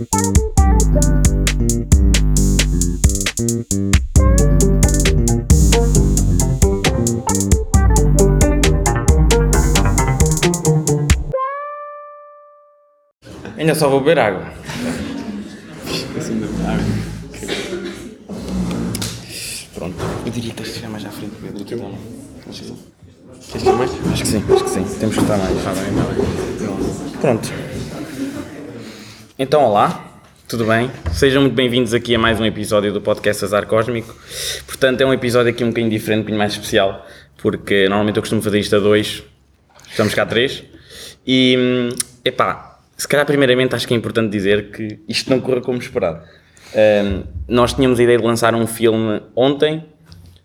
Ainda só vou beber água. Pronto. Eu diria que tens de chegar mais à frente, Pedro. Aqui não. Acho que sim. Queres ter mais? Acho que sim, acho que sim. Temos que estar mais. Está bem, está bem. Pronto. Então, olá. Tudo bem? Sejam muito bem-vindos aqui a mais um episódio do podcast Azar Cósmico. Portanto, é um episódio aqui um bocadinho diferente, um bocadinho mais especial, porque normalmente eu costumo fazer isto a dois, estamos cá a três. E, hum, epá, se calhar primeiramente acho que é importante dizer que isto não corra como esperado. Hum, nós tínhamos a ideia de lançar um filme ontem,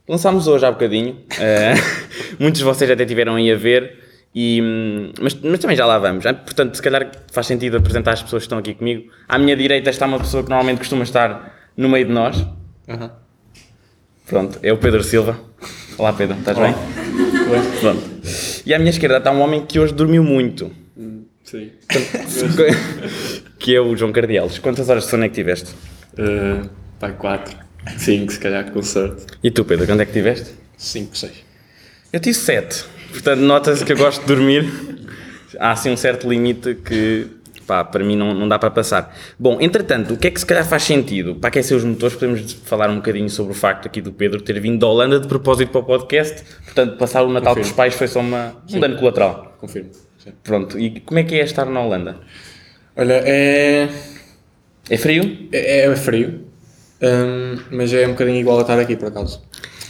lançámos hoje há bocadinho. Uh, muitos de vocês até tiveram aí a ver, e, mas, mas também já lá vamos. Ah, Portanto, se calhar faz sentido apresentar as pessoas que estão aqui comigo. À minha direita está uma pessoa que normalmente costuma estar no meio de nós. Aham. Pronto, é o Pedro Silva. Olá Pedro, estás bem? Pronto. E à minha esquerda está um homem que hoje dormiu muito, Sim. que é o João Cardielos. Quantas horas de sono é que tiveste? Uh, pai, 4. 5, se calhar, com sorte. E tu, Pedro, quando é que tiveste? 5, 6. Eu tive 7. Portanto, nota-se que eu gosto de dormir. Há assim um certo limite que, pá, para mim não, não dá para passar. Bom, entretanto, o que é que se calhar faz sentido? Para aquecer os motores, podemos falar um bocadinho sobre o facto aqui do Pedro ter vindo da Holanda de propósito para o podcast. Portanto, passar o Natal com os Confirmo. pais foi só uma, um dano colateral. Confirmo. Sim. Pronto, e como é que é estar na Holanda? Olha, é, É frio? é, é frio, hum, mas é um bocadinho igual a estar aqui, por acaso.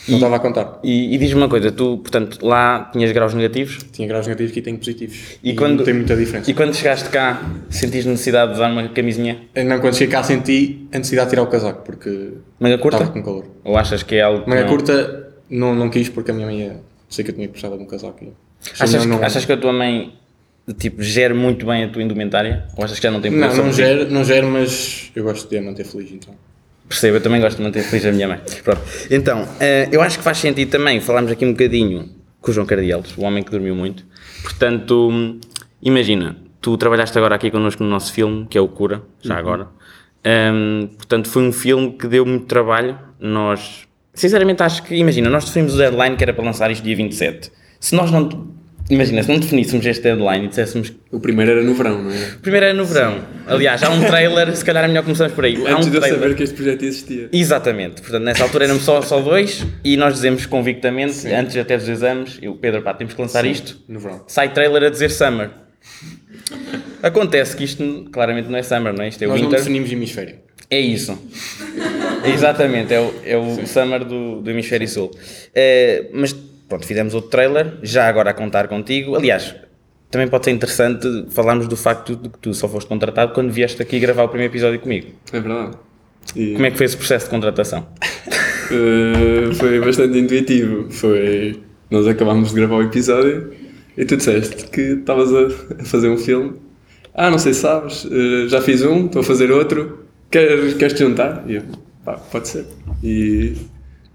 Não estava a contar. E, e diz-me uma coisa, tu, portanto, lá tinhas graus negativos Tinha graus negativos aqui tenho positivos. E quando- não tem muita diferença. e quando chegaste cá sentiste necessidade de usar uma camisinha Não, quando cheguei cá senti a necessidade de tirar o casaco, porque manga curta? estava com calor. Ou achas que é algo que Manga não- curta não, não quis porque a minha mãe ia... Sei que eu tinha que precisar de um casaco. e- Achas, Não, que, não- achas que a tua mãe tipo, gera muito bem a tua indumentária? Ou achas que já não tem Não, não gero, não gero, mas eu gosto de a manter feliz, então. Percebo, eu também gosto de manter feliz a minha mãe. Pronto. Então, eh, eu acho que faz sentido também falarmos aqui um bocadinho com o João Cardielos, o homem que dormiu muito. Portanto, imagina, tu trabalhaste agora aqui connosco no nosso filme, que é o Cura, já agora. Hum, portanto, foi um filme que deu muito trabalho. Nós, sinceramente, acho que, imagina, nós definimos o deadline que era para lançar isto dia 27. Se nós não, imagina, se não definíssemos este deadline e disséssemos O primeiro era no verão, não é? Primeiro era no verão. Aliás, há um trailer, se calhar é melhor começarmos por aí. Há Antes um de eu saber que este projeto existia. Exatamente. Portanto, nessa altura éramos só, só dois e nós dizemos convictamente, antes até dos exames, eu, Pedro, pá, temos que lançar isto. No verão. Sai trailer a dizer Summer. Acontece que isto claramente não é Summer, não é? Isto é Nós Winter. definimos hemisfério. É isso. Exatamente, é o, é o Summer do, do Hemisfério Sul. Eh, mas pronto, fizemos outro trailer, já agora a contar contigo. Aliás, também pode ser interessante falarmos do facto de que tu só foste contratado quando vieste aqui gravar o primeiro episódio comigo. É verdade. E, Como é que foi esse processo de contratação? eh, foi bastante intuitivo. Foi. Nós acabámos de gravar o episódio e tu disseste que estavas a, fazer um filme. Ah, não sei se sabes, eh, já fiz um, estou a fazer outro. Queres, queres te juntar? E eu, pá, pode ser. E,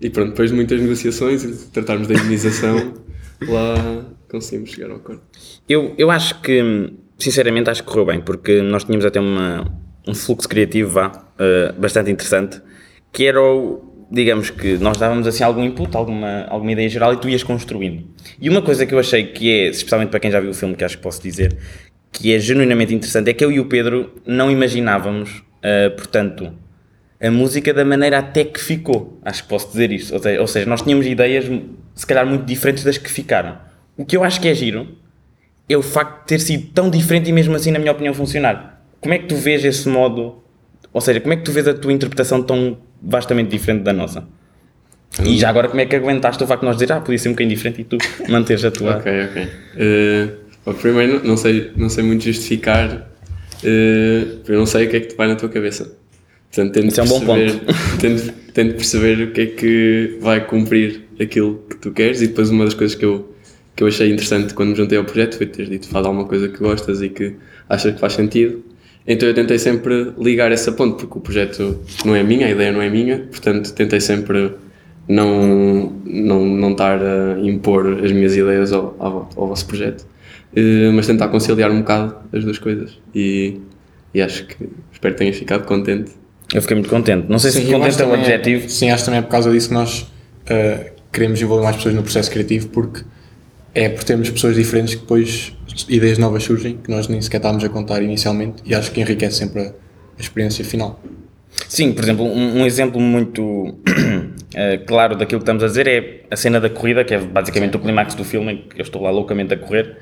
e pronto, depois de muitas negociações e tratarmos da indenização, lá conseguimos chegar ao acordo. Eu, eu acho que, sinceramente, acho que correu bem, porque nós tínhamos até uma, um fluxo criativo vá, eh, bastante interessante, que era o, digamos que nós dávamos assim algum input, alguma, alguma ideia geral e tu ias construindo. E uma coisa que eu achei que é, especialmente para quem já viu o filme, que acho que posso dizer, que é genuinamente interessante, é que eu e o Pedro não imaginávamos, eh, portanto, a música da maneira até que ficou. Acho que posso dizer isso. Ou seja, nós tínhamos ideias, se calhar, muito diferentes das que ficaram. O que eu acho que é giro é o facto de ter sido tão diferente e mesmo assim, na minha opinião, funcionar. Como é que tu vês esse modo? Ou seja, como é que tu vês a tua interpretação tão vastamente diferente da nossa? E já agora, como é que aguentaste o facto de nós dizer, ah, podia ser um bocadinho diferente e tu manteres a tua. Ok, ok. Bom, primeiro, não- sei, não sei muito justificar, eh, eu não sei o que é que te vai na tua cabeça. Portanto, tento Isso é um bom perceber, tento, tento perceber o que é que vai cumprir aquilo que tu queres e depois uma das coisas que eu, que eu achei interessante quando me juntei ao projeto foi ter dito faz alguma coisa que gostas e que achas que faz sentido. Então eu tentei sempre ligar essa ponte, porque o projeto não é minha, a ideia não é minha, portanto tentei sempre não, não, não estar a impor as minhas ideias ao, ao, ao vosso projeto, eh, mas tentar conciliar um bocado as duas coisas. E, E acho que espero que tenhas ficado contente. Eu fiquei muito contente. Não sei se Sim, eu contente é o também objetivo. sim, acho também é por causa disso que nós uh, queremos envolver mais pessoas no processo criativo, porque é por termos pessoas diferentes que depois ideias novas surgem que nós nem sequer estávamos a contar inicialmente e acho que enriquece sempre a, a experiência final. Sim, por exemplo, um, um exemplo muito eh, claro daquilo que estamos a dizer é a cena da corrida, que é basicamente o clímax do filme, em que eu estou lá loucamente a correr.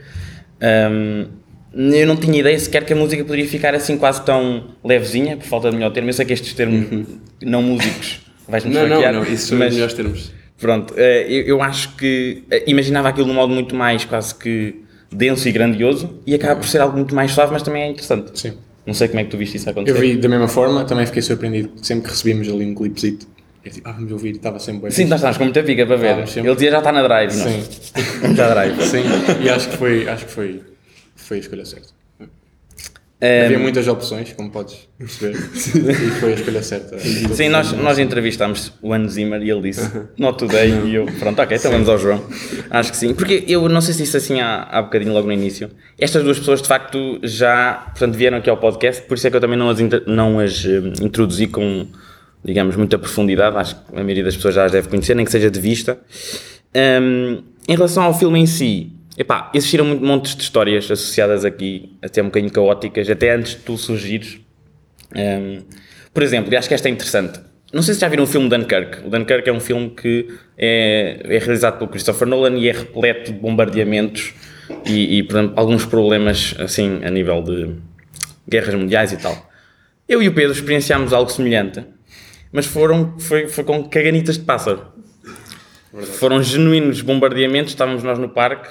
Ahm, eu não tinha ideia sequer que a música poderia ficar assim quase tão levezinha, por falta de melhor termo. Eu sei que estes termos não músicos vais-me Não, não, não, isso são os melhores termos. pronto, eh, eu, eu acho que eh, imaginava aquilo de um modo muito mais quase que denso e grandioso e acaba por ser algo muito mais suave, mas também é interessante. Sim. Não sei como é que tu viste isso acontecer. Eu vi da mesma forma, também fiquei surpreendido sempre que recebíamos ali um clipezito. Eu tipo, ah, vamos ouvir, estava sempre bem. Sim, nós estávamos com muita pica para ver. Sempre. Ele dizia já está na drive. e nós, Sim. Vamos já drive. Sim, e acho que foi, acho que foi, foi a escolha certa. Ehm, Havia muitas opções, como podes perceber, e foi a escolha certa. Sim, nós, nós entrevistámos o Hans Zimmer e ele disse Not today e eu, pronto, ok, então vamos ao João. Acho que sim, porque eu não sei se disse assim há, há bocadinho logo no início. Estas duas pessoas de facto já, portanto, vieram aqui ao podcast, por isso é que eu também não as, não as eh, introduzi com, digamos, muita profundidade. Acho que a maioria das pessoas já as deve conhecer, nem que seja de vista. Ahm, em relação ao filme em si, epá, existiram montes de histórias associadas aqui, até um bocadinho caóticas, até antes de tu surgires. Um, por exemplo, e acho que esta é interessante. Não sei se já viram o filme Dunkirk. O Dunkirk é um filme que é, é realizado pelo Christopher Nolan e é repleto de bombardeamentos e, e, por exemplo, alguns problemas assim a nível de guerras mundiais e tal. Eu e o Pedro experienciámos algo semelhante, mas foram, foi, foi com caganitas de pássaro. Foram genuínos bombardeamentos, estávamos nós no parque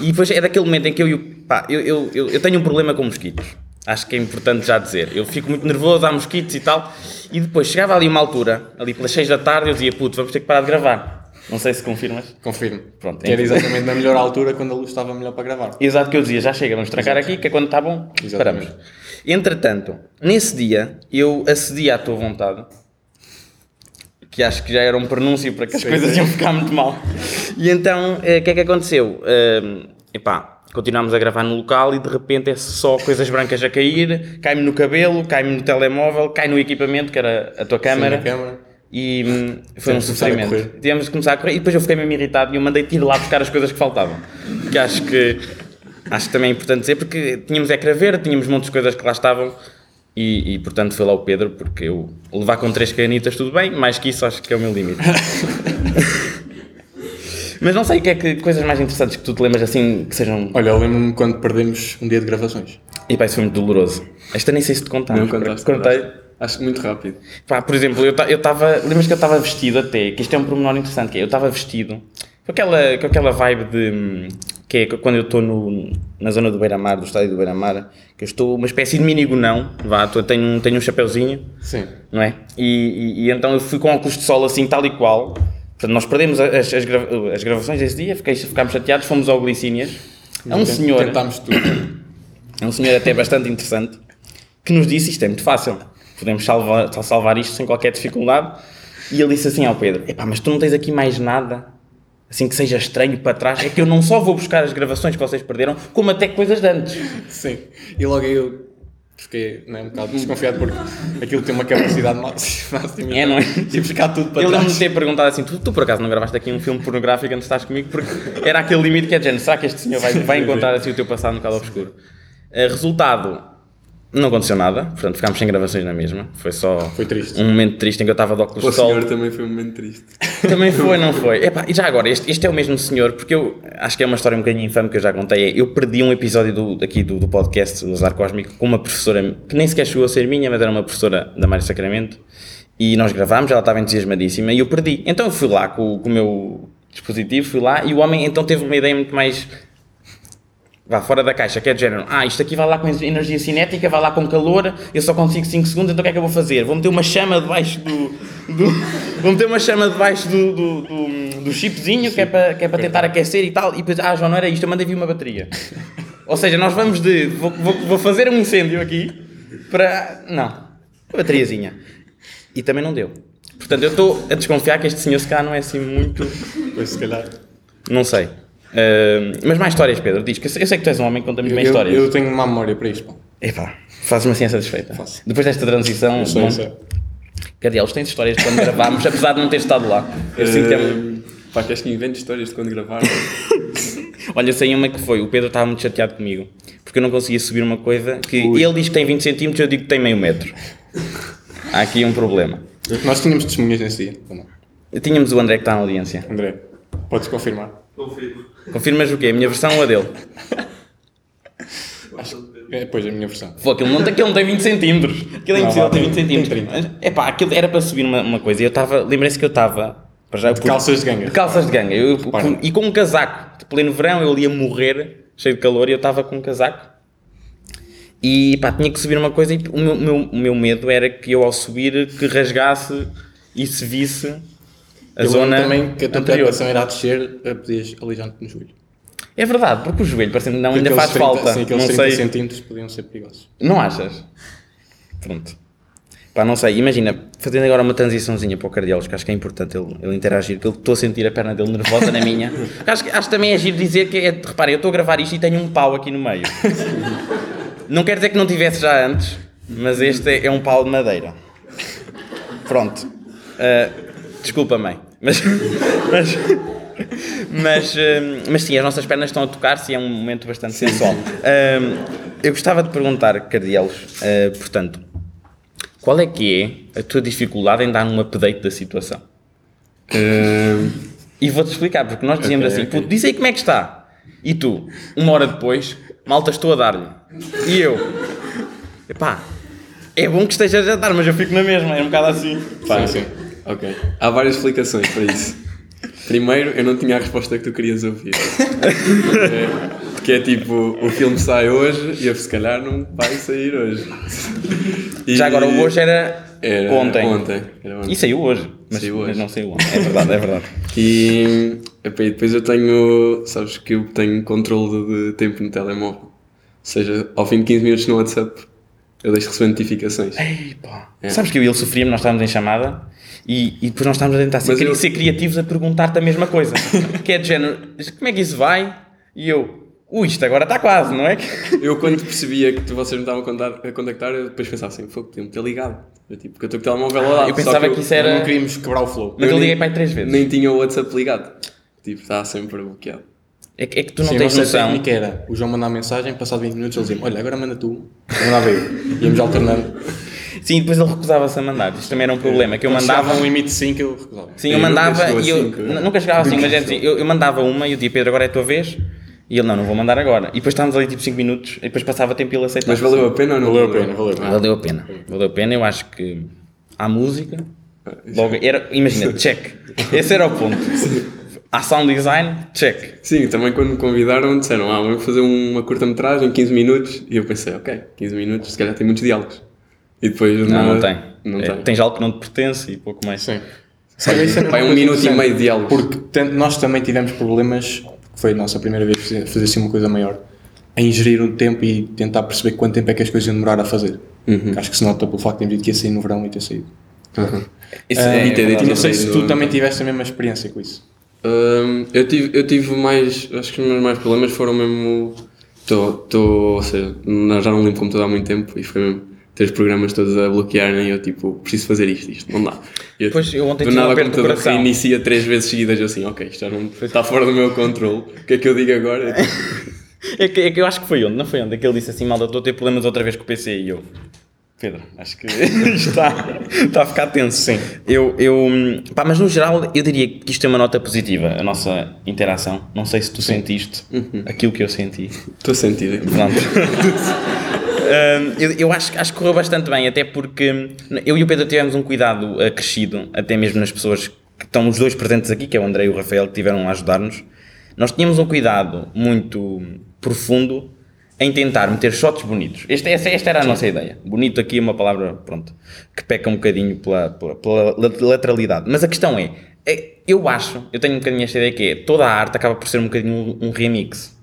e depois é daquele momento em que eu e o. Pá, eu, eu, eu, eu tenho um problema com mosquitos. Acho que é importante já dizer. Eu fico muito nervoso, há mosquitos e tal. E depois chegava ali uma altura, ali pelas 6 da tarde, eu dizia, puto, vamos ter que parar de gravar. Não sei se confirmas. Confirmo. Pronto, Que era exatamente na melhor altura quando a luz estava melhor para gravar. Exato que eu dizia, já chega, vamos trancar aqui, que é quando está bom, Exatamente. paramos. Entretanto, nesse dia, eu acedi à tua vontade, que acho que já era um pronúncio para que as Sim, coisas sim. iam ficar muito mal. E então, eh, o que é que aconteceu? Eh, epá, continuámos a gravar no local e de repente é só coisas brancas a cair, cai-me no cabelo, cai-me no telemóvel, cai no equipamento, que era a tua câmara. na câmara. E hum, foi um sofrimento. Tivemos de começar a correr e depois eu fiquei mesmo irritado e eu mandei ir lá buscar as coisas que faltavam. Que acho que acho que também é importante dizer porque tínhamos ecrã verde, tínhamos montes de coisas que lá estavam e, e, portanto foi lá o Pedro porque eu levar com três canitas tudo bem, mais que isso acho que é o meu limite. Mas não sei o que é que coisas mais interessantes que tu te lembras assim que sejam. Olha, eu lembro-me quando perdemos um dia de gravações. E pá, isso foi muito doloroso. Esta nem sei se te contaste. Não contaste. Contei. contaste. Acho que muito rápido. Pá, por exemplo, eu estava. Lembras que eu estava vestido até? Que isto é um pormenor interessante. Que é, eu estava vestido com aquela, com aquela vibe de. Que é quando eu estou no- na zona do Beira-Mar, do estádio do Beira-Mar, que eu estou uma espécie de mini gonão. Vá, tô- tenho, um- tenho um chapeuzinho, Sim. não é? E, e- e então eu fui com óculos de sol assim, tal e qual. Portanto, nós perdemos as, as, grava- as gravações desse dia, fiquei, ficámos chateados, fomos ao Glicínias. É um senhor. Tentámos tudo. É um senhor até bastante interessante que nos disse isto é muito fácil, podemos salvar, salvar isto sem qualquer dificuldade. E ele disse assim ao Pedro: Epá, mas tu não tens aqui mais nada assim que seja estranho para trás? É que eu não só vou buscar as gravações que vocês perderam, como até coisas de antes. Sim. E logo aí eu fiquei né, um bocado desconfiado porque aquilo tem uma capacidade máxima. máxima É, não é? E buscar tudo para lembro-me trás. de ter perguntado assim: tu, tu por acaso não gravaste aqui um filme pornográfico antes de estás comigo? Porque era aquele limite que é de género: será que este senhor vai, vai encontrar assim o teu passado um bocado obscuro? Eh, resultado: não aconteceu nada, portanto ficámos sem gravações na mesma. Foi só Foi um momento triste em que eu estava de óculos O de sol. senhor também foi um momento triste. Também foi, não foi? Epá, e já agora, este, este é o mesmo senhor, porque eu acho que é uma história um bocadinho infame que eu já contei. é, Eu perdi um episódio do, aqui do, do podcast do Azar Cósmico com uma professora que nem sequer chegou a ser minha, mas era uma professora da Mário Sacramento. E nós gravámos, ela estava entusiasmadíssima e eu perdi. Então eu fui lá com, com o meu dispositivo, fui lá e o homem então teve uma ideia muito mais vá fora da caixa, que é de género, ah, isto aqui vai lá com energia cinética, vai lá com calor, eu só consigo 5 segundos, então o que é que eu vou fazer? Vou meter uma chama debaixo do. do vou meter uma chama debaixo do, do, do, do chipzinho, que é, para, que é para tentar aquecer e tal, e depois, ah, João, não era isto, eu mandei vir uma bateria. Ou seja, nós vamos de. Vou, vou, vou fazer um incêndio aqui para. Não, uma bateriazinha. E também não deu. Portanto, eu estou a desconfiar que este senhor se calhar não é assim muito. Pois se calhar. Não sei. Uh, mas mais histórias, Pedro, diz que eu sei, que tu és um homem que conta muito bem Eu, histórias. eu tenho uma memória para isto. pá. Epá, fazes uma ciência satisfeita. Faço. Depois desta transição, Eu sei, não- sei. Cadê? tens histórias de quando gravámos, apesar de não ter estado lá. Eu sinto que é- Uh, pá, queres que invente histórias de quando gravar? Olha, eu sei uma que foi, o Pedro estava muito chateado comigo, porque eu não conseguia subir uma coisa que ele diz que tem 20 centímetros, eu digo que tem meio metro. Há aqui um problema. Nós tínhamos testemunhas nesse dia. ou não? Tínhamos o André que está na audiência. André, podes confirmar? Confirmas o quê? A minha versão ou a dele? Acho é depois a minha versão. Pô, aquilo não, aquilo não tem 20 centímetros. Aquilo é Não, impossível tem- 20 centímetros. tem Mas, epá, aquilo era para subir uma, uma coisa. E eu estava, lembrei-se que eu estava. para já, De calças de ganga. De calças de ganga. Eu- e com um casaco. De pleno verão, eu ia morrer, cheio de calor, e eu estava com um casaco. E pá, tinha que subir uma coisa. E o meu, meu- o meu medo era que eu, ao subir, que rasgasse e se visse a Eu zona também que a tua preocupação a descer, a podias alijar-te no joelho. É verdade, porque o joelho parece não, ainda faz 30 falta. Sim, aqueles não 30 sei. centímetros podiam ser perigosos. Não achas? Pronto. Pá, não sei, imagina, fazendo agora uma transiçãozinha para o cardiólogo, que acho que é importante ele, ele interagir, que eu estou a sentir a perna dele nervosa na minha. Acho, que- acho que também é giro dizer que, é, reparem, eu estou a gravar isto e tenho um pau aqui no meio. Não quer dizer que não tivesse já antes, mas este é, é um pau de madeira. Pronto. Ah, desculpa, mãe. Mas, mas, mas, hum, mas sim, as nossas pernas estão a tocar-se e é um momento bastante sensual. Hum, eu gostava de perguntar, Cardielos, ah, portanto, qual é que é a tua dificuldade em dar um update da situação? Uh, E vou-te explicar, porque nós dizíamos Ok, assim, ok. puto, diz aí como é que está. E tu, uma hora depois, malta, estou a dar-lhe. E eu, epá, é bom que estejas a dar, mas eu fico na mesma, é um bocado assim. pá, Sim, sim. Ok. Há várias explicações para isso. Primeiro, eu não tinha a resposta que tu querias ouvir. É, Porque é tipo, o filme sai hoje e eu se calhar não vai sair hoje. E- Já agora, o hoje era, Era ontem. Ontem. Era ontem. E saiu hoje, mas, Saiu hoje. mas não saiu ontem. É verdade, é verdade. E epá, depois eu tenho, sabes que eu tenho controle de tempo no telemóvel. Ou seja, ao fim de 15 minutos no WhatsApp, eu deixo de receber notificações. Ei, pá. É. Sabes que eu e ele sofríamos, nós estávamos em chamada e, e depois nós estávamos a tentar ser, eu- ser criativos a perguntar-te a mesma coisa. que é de género, como é que isso vai? E eu, ui, isto agora está quase, não é? Eu quando percebia que vocês me estavam a contactar, eu depois pensava assim, foi podiam ter ligado. Eu, tipo, porque eu estou com o telemóvel lá. eu só pensava eu que isso era- Não queríamos quebrar o flow. Mas eu nem- liguei para aí três vezes. Nem tinha o WhatsApp ligado. Tipo, está sempre bloqueado. É, que- é que tu não Sim, tens noção. técnica era o João mandar mensagem, passado 20 minutos ele dizia olha, agora manda tu. Eu mandava eu. Íamos alternando. Sim, depois ele recusava-se a mandar. Isto também era um problema, que eu mandava... um limite de 5 eu recusava. Sim, eu mandava e eu nunca chegava assim, mas é assim, eu, eu mandava uma e eu dizia, Pedro, agora é a tua vez. E ele, não, não vou mandar agora. E depois estávamos ali tipo 5 minutos e depois passava tempo e ele aceitava. Mas valeu a pena ou não? Valeu a pena, valeu a pena. Valeu a pena. Valeu a pena, eu acho que há música. Logo, era, imagina, check. Esse era o ponto. Há sound design, check. Sim, também quando me convidaram disseram, ah, vamos fazer uma curta-metragem, 15 minutos. E eu pensei, ok, 15 minutos, se calhar tem muitos diálogos. E depois... Não, não tem. Não É, tem. Tens algo que não te pertence e pouco mais. Sim. Pá, é um minuto e meio de diálogo. Porque nós também tivemos problemas, que foi a nossa primeira vez fazer, fazer assim uma coisa maior, em gerir o tempo e tentar perceber quanto tempo é que as coisas iam demorar a fazer. Uhum. Que Acho que se nota pelo facto de termos dito que ia sair no verão e ter saído. Aham. Isso Ah, é e não sei se tu também tiveste a mesma experiência com isso. Hum, eu, tive, eu tive mais. Acho que os meus mais problemas foram mesmo. Estou. Ou seja, já não limpo computador há muito tempo e foi mesmo ter os programas todos a bloquearem e eu tipo, preciso fazer isto, isto, não dá. Eu, Pois, eu ontem do nada o computador reinicia três vezes seguidas, eu assim, ok, isto já não está fora do meu controle. O que é que eu digo agora? É que, é que eu acho que foi onde, não foi onde? É que ele disse assim, malta, estou a ter problemas outra vez com o PC e eu. Pedro, acho que está, está a ficar tenso. Sim. Eu, eu, pá, mas no geral eu diria que isto é uma nota positiva, a nossa interação. Não sei se tu sentiste aquilo que eu senti. Estou a sentir. Pronto. Hum, eu, eu acho, acho que correu bastante bem, até porque eu e o Pedro tivemos um cuidado acrescido, até mesmo nas pessoas que estão os dois presentes aqui, que é o André e o Rafael, que tiveram a ajudar-nos. Nós tínhamos um cuidado muito profundo em tentar meter shots bonitos. Este, esta, esta era a nossa ideia. Bonito aqui é uma palavra, pronto, que peca um bocadinho pela, pela, pela lateralidade. Mas a questão é, é, eu acho, eu tenho um bocadinho esta ideia que é, toda a arte acaba por ser um bocadinho um, um remix.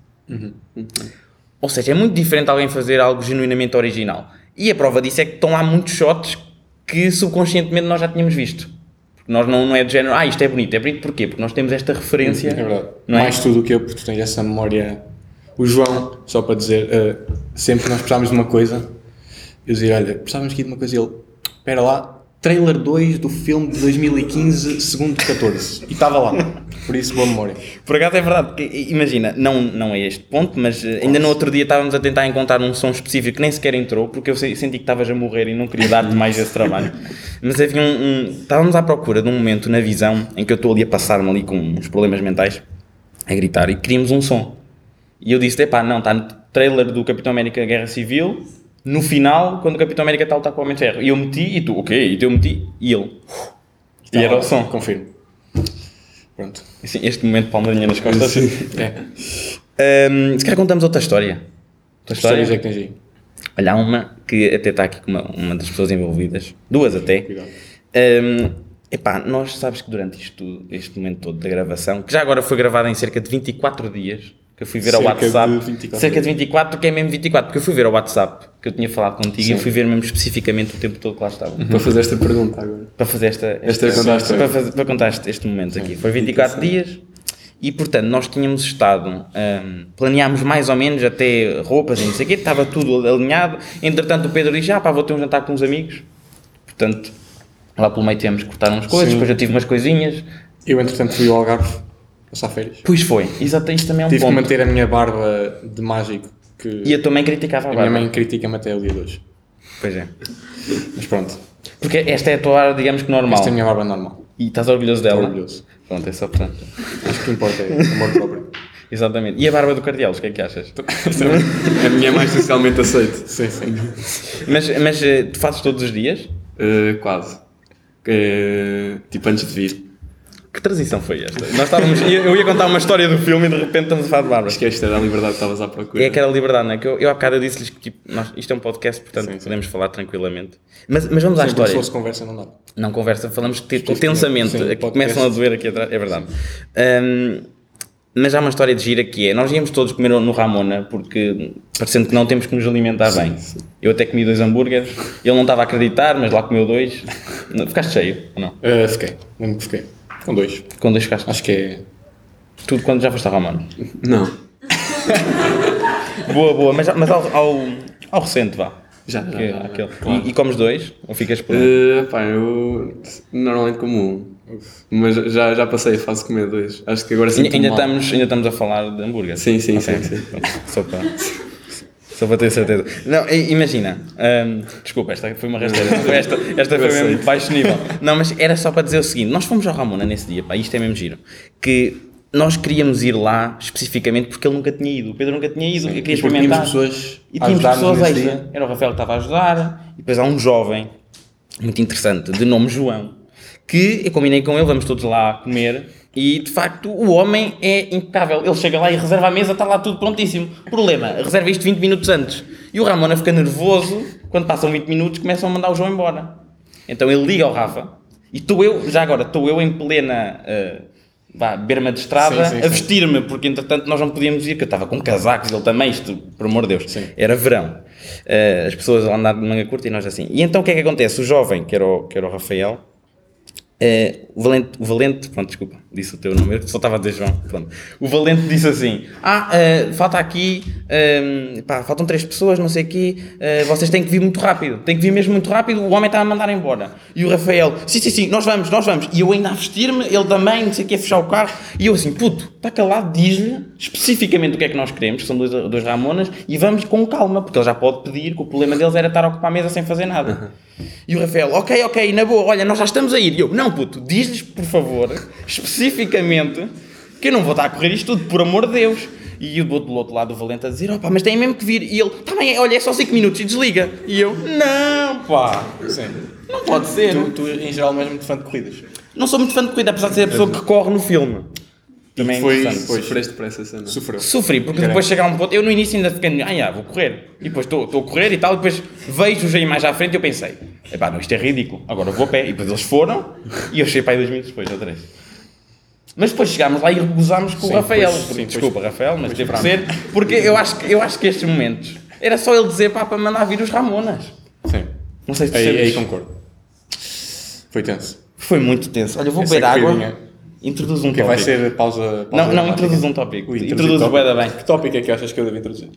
Ou seja, é muito diferente alguém fazer algo genuinamente original. E a prova disso é que estão lá muitos shots que subconscientemente nós já tínhamos visto. Porque nós não, não é de género, ah, isto é bonito. É bonito porquê? Porque nós temos esta referência. É verdade. Não é? Mais tu do que eu, porque tu tens essa memória. O João, só para dizer, eh, sempre que nós precisávamos de uma coisa, eu dizia, olha, precisávamos aqui de uma coisa e ele, espera lá, trailer 2 do filme de 2015, segundo 14. E estava lá. Por isso, boa memória. Por acaso é verdade, porque imagina, não, não é este ponto, mas eh, ainda no outro dia estávamos a tentar encontrar um som específico que nem sequer entrou, porque eu se- senti que estavas a morrer e não queria dar-te mais esse trabalho. Mas havia um, um- Estávamos à procura de um momento na visão em que eu estou ali a passar-me ali com uns problemas mentais, a gritar, e queríamos um som. E eu disse: epá, não, está no trailer do Capitão América Guerra Civil, no final, quando o Capitão América está a lutar com o Homem de Ferro. E eu meti, e tu, ok, e tu eu meti, e ele. E era o som. Confirmo. Pronto. Assim, este momento de palmadinha nas costas. É. Um, se calhar contamos outra história. Outra Histórias é história. que tens aí. Olha, há uma que até está aqui com uma, uma das pessoas envolvidas, duas até. Cuidado. Um, epá, nós sabes que durante isto, este momento todo da gravação, que já agora foi gravada em cerca de 24 dias, que eu fui ver ao Cerca de WhatsApp. 24 cerca de 24, que é mesmo 24, porque eu fui ver ao WhatsApp, que eu tinha falado contigo, e eu fui ver mesmo especificamente o tempo todo que lá estava. Para fazer esta pergunta agora. Para fazer esta, Esta é a contar a para, fazer, para contar este, este momento aqui. Foi 24 dias e, portanto, nós tínhamos estado, hum, planeámos mais ou menos até roupas e não sei o quê, estava tudo alinhado. Entretanto, o Pedro disse: Ah, pá, vou ter um jantar com uns amigos. Portanto, lá pelo meio tivemos que cortar umas coisas, Sim. depois eu tive umas coisinhas. Eu, entretanto, fui ao Algarve passar férias. Pois foi, exato, isto também é um Tive que ponto. manter a minha barba de mágico, que E a tua mãe criticava a a minha barba. mãe critica-me até o dia de hoje. Pois é. Mas pronto, Porque esta é a tua área, digamos que normal. esta é a minha barba normal. E estás orgulhoso dela? Orgulhoso. Pronto, é só portanto. Acho que o que importa é o amor próprio. Exatamente. E a barba do Cardelos, o que é que achas? A minha é mais socialmente aceite. Sim, sim. Mas, mas eh, tu fazes todos os dias? Uh, quase. Uh, tipo antes de vir. Que transição foi esta? Nós estávamos, eu ia contar uma história do filme e de repente estamos a falar de barbas. Acho que esta era a liberdade que estavas à procura. É aquela liberdade, não é? Que eu, eu há bocado disse-lhes que tipo, nós, isto é um podcast, portanto Sim, sim. podemos falar tranquilamente. Mas, mas vamos à Se história. fosse conversa, não dá. Não conversa, falamos que tipo, Sim, tensamente, sim, aqui podcast. começam a doer aqui atrás, é verdade. Ahm, mas há uma história de gira que é, nós íamos todos comer no Ramona, porque parecendo que não temos que nos alimentar bem. Eu até comi dois hambúrgueres, ele não estava a acreditar, mas lá comeu dois. Ficaste cheio, ou não? Uh, fiquei, lembro que fiquei. Com dois. Com dois ficaste. Acho que é. Tudo quando já foste a Ramona. Não. Boa, boa, mas, mas ao, ao, ao recente, vá. Já, já, Que- já, já. aquele. Claro. E, e comes dois? Ou ficas por um? Uh, pá, eu normalmente como um. Mas já, já passei a fase de comer dois. Acho que agora sinto ainda mal. estamos, ainda estamos a falar de hambúrguer. Sim, sim, Ok, sim, sim. pronto, Só para, só para ter certeza. Não, imagina. hum, desculpa, esta foi uma rasteira. Esta, esta foi Eu mesmo de baixo nível. Não, mas era só para dizer o seguinte: nós fomos ao Ramona nesse dia, pá, isto é mesmo giro. Que nós queríamos ir lá especificamente porque ele nunca tinha ido. O Pedro nunca tinha ido. eu queria E porque tínhamos experimentar. pessoas E tínhamos pessoas extra. dia. Era o Rafael que estava a ajudar, e depois há um jovem, muito interessante, de nome João, que eu combinei com ele, vamos todos lá comer, e de facto o homem é impecável. Ele chega lá e reserva a mesa, está lá tudo prontíssimo. Problema, reserva isto 20 minutos antes. E o Ramona fica nervoso, quando passam 20 minutos, começam a mandar o João embora. Então ele liga ao Rafa, e estou eu, já agora, estou eu em plena. uh, Vá, berma de estrada, Sim, sim, a vestir-me, porque entretanto nós não podíamos ir, que eu estava com casacos, ele também, isto, por amor de Deus, Sim. era verão. Eh, as pessoas a andar de manga curta e nós assim. E então o que é que acontece? O jovem, que era o, que era o Rafael, eh, o, Valente, o Valente, pronto, desculpa, disse o teu nome, eu só estava a dizer João, pronto. O Valente disse assim: Ah, eh, falta aqui, eh, pá, faltam três pessoas, não sei o quê, eh, vocês têm que vir muito rápido, têm que vir mesmo muito rápido, o homem está a mandar embora. E o Rafael, sim, sim, sim, nós vamos, nós vamos. E eu ainda a vestir-me, ele também, não sei o quê, a fechar o carro, e eu assim, puto, está calado, diz-lhe especificamente o que é que nós queremos, que são dois, dois Ramonas, e vamos com calma, porque ele já pode pedir, que o problema deles era estar a ocupar a mesa sem fazer nada. E o Rafael, ok, ok, na boa, olha, nós já estamos a ir. E eu, não, puto, diz-lhes, por favor, especificamente, que eu não vou estar a correr isto tudo, por amor de Deus. E o do outro, do outro lado, o Valente a dizer, opa, mas tem mesmo que vir. E ele, também, olha, é só 5 minutos e desliga. E eu, não, pá, Sim. não pode ser. Tu, tu, em geral, não és muito fã de corridas. Não sou muito fã de corrida, apesar de ser a pessoa que corre no filme. Também é foi- foi- Sofreste por essa cena. Sofreu. Sofri, porque Caramba. depois chegar a um ponto, eu no início ainda fiquei, ah, já, vou correr. E depois estou a correr e tal, e depois vejo já ir mais à frente e eu pensei, epá, não, isto é ridículo, agora eu vou a pé. E depois eles foram e eu cheguei para aí dois minutos depois, outra vez. Mas depois chegámos lá e gozámos com Sim, o Rafael. porque- sim, desculpa, Rafael, mas teve que ser. Porque eu acho, que, eu acho que estes momentos era só ele dizer pá, para mandar vir os Ramonas. Sim. Não sei se Aí, aí concordo. Foi tenso. Foi muito tenso. Olha, eu vou Essa é beber água. Introduz um Que tópico. vai ser pausa. pausa Não, não, introduz um tópico. Ui, Introduz o tópico. bué da bem. Que tópico é que achas que eu devo introduzir?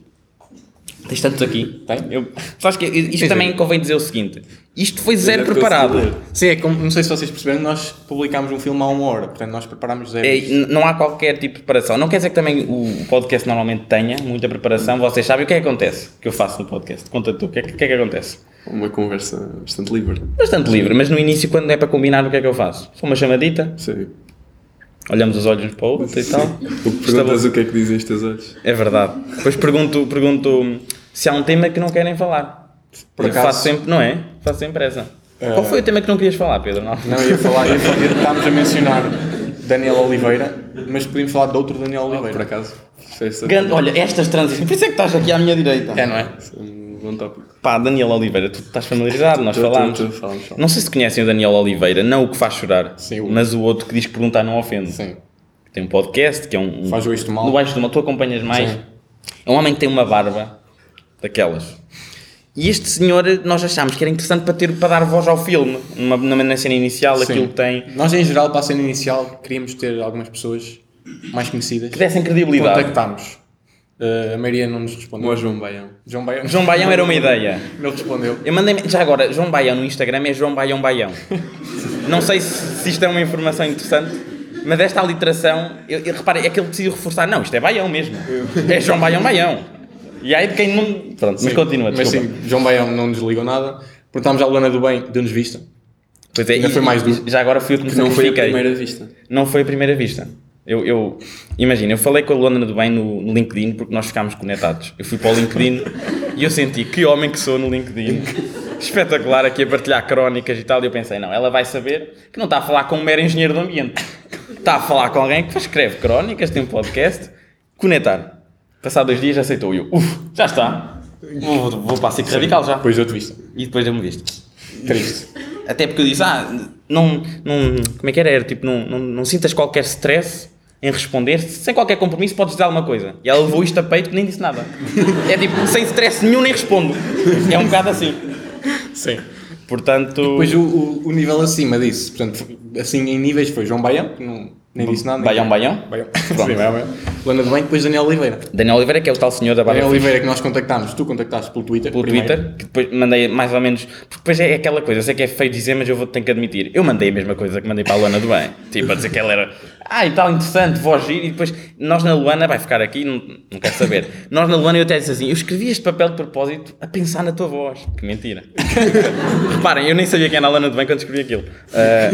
Tens tantos aqui. Tem? Eu, sabes que isto Quer também convém dizer o seguinte: isto foi zero preparado. Sim, é como, não sei se vocês perceberam, nós publicámos um filme há uma hora, portanto nós preparámos zero. É, não há qualquer tipo de preparação. Não quer dizer que também o podcast normalmente tenha muita preparação. Vocês sabem o que é que acontece que eu faço no podcast? Conta tu, o que é que, que, é que acontece? Uma conversa bastante livre. Bastante livre, mas no início, quando é para combinar, o que é que eu faço? Sou uma chamadita, Sim. olhamos os olhos uns para o outro e tal. O que perguntas o que é que dizem os teus olhos? É verdade. Depois pergunto, pergunto se há um tema que não querem falar. Por eu acaso- faço sempre, não é? Faço sempre essa. Qual foi o tema que não querias falar, Pedro? Não. Não, eu ia falar, ia falar, estávamos a mencionar Daniel Oliveira, mas podíamos falar de outro Daniel Por Oliveira. acaso, festa. Grande- olha, estas transições. Por isso é que estás aqui à minha direita. É, não é? Um bom tópico. Pá, Daniel Oliveira, tu estás familiarizado, nós falámos. Não sei se conhecem o Daniel Oliveira, não o que faz chorar, Sim, o- mas o outro que diz que perguntar não ofende. Sim. Tem um podcast que é um. um- Faz o do Mal. Do do Mal, tu acompanhas mais. Sim. É um homem que tem uma barba daquelas. E este senhor, nós achámos que era interessante para, ter, para dar voz ao filme, numa, numa na cena inicial, Sim. aquilo que tem. Nós, em geral, para a cena inicial, queríamos ter algumas pessoas mais conhecidas. que dessem credibilidade. Contactámos. Uh, a Maria não nos respondeu. Como o João Baião. João Baião. João Baião era uma ideia. Não respondeu. Eu mandei já agora, João Baião no Instagram é João Baião Baião. Não sei se, se isto é uma informação interessante, mas esta aliteração, eu, eu, repare, é que ele decidiu reforçar, não, isto é Baião mesmo. É João Baião Baião. E aí de quem não. Pronto, mas continua, Mas desculpa. sim, João Baião não nos ligou nada. Perguntámos à Luana do Bem, deu-nos vista. Pois é, ainda e- foi mais duro. Já agora fui eu que me não foi a primeira vista. Não foi a primeira vista. Eu, eu imagina, eu falei com a Luana do Bem no, no LinkedIn porque nós ficámos conectados. Eu fui para o LinkedIn e eu senti que homem que sou no LinkedIn. Espetacular aqui a partilhar crónicas e tal. E eu pensei, não, ela vai saber que não está a falar com um mero engenheiro do ambiente. Está a falar com alguém que escreve crónicas, tem um podcast. Conectar. Passado dois dias aceitou. E eu, uff, já está. Vou, vou para a SIC radical já. Depois deu-te vista. E depois deu-me visto. Triste. Até porque eu disse, ah, não, não, como é que era? Era tipo, não, não, não sintas qualquer stress em responder, sem qualquer compromisso podes dizer alguma coisa. E ela levou isto a peito que nem disse nada. É tipo, sem stress nenhum nem respondo. É um bocado assim. Sim. Portanto, Depois o, o, o nível acima disso, portanto, assim em níveis foi João Baião, que não, nem disse nada. Baião, Baião. Baião. Pronto. Sim, Baião, Baião. Luana do Bem, depois Daniel Oliveira. Daniel Oliveira, que é o tal senhor da barba Daniel Oliveira que nós contactámos, tu contactaste pelo Twitter. pelo primeiro. Twitter, que depois mandei mais ou menos. Porque depois é aquela coisa, eu sei que é feio dizer, mas eu vou, tenho que admitir. Eu mandei a mesma coisa que mandei para a Luana do Bem. Tipo, a dizer que ela era. Ah, e tal, interessante, voz gira. E depois, nós na Luana, vai ficar aqui, não, não quero saber. Nós na Luana, eu até disse assim: eu escrevi este papel de propósito a pensar na tua voz. Que mentira. Reparem, eu nem sabia quem era a Luana do Bem quando escrevi aquilo. Ah,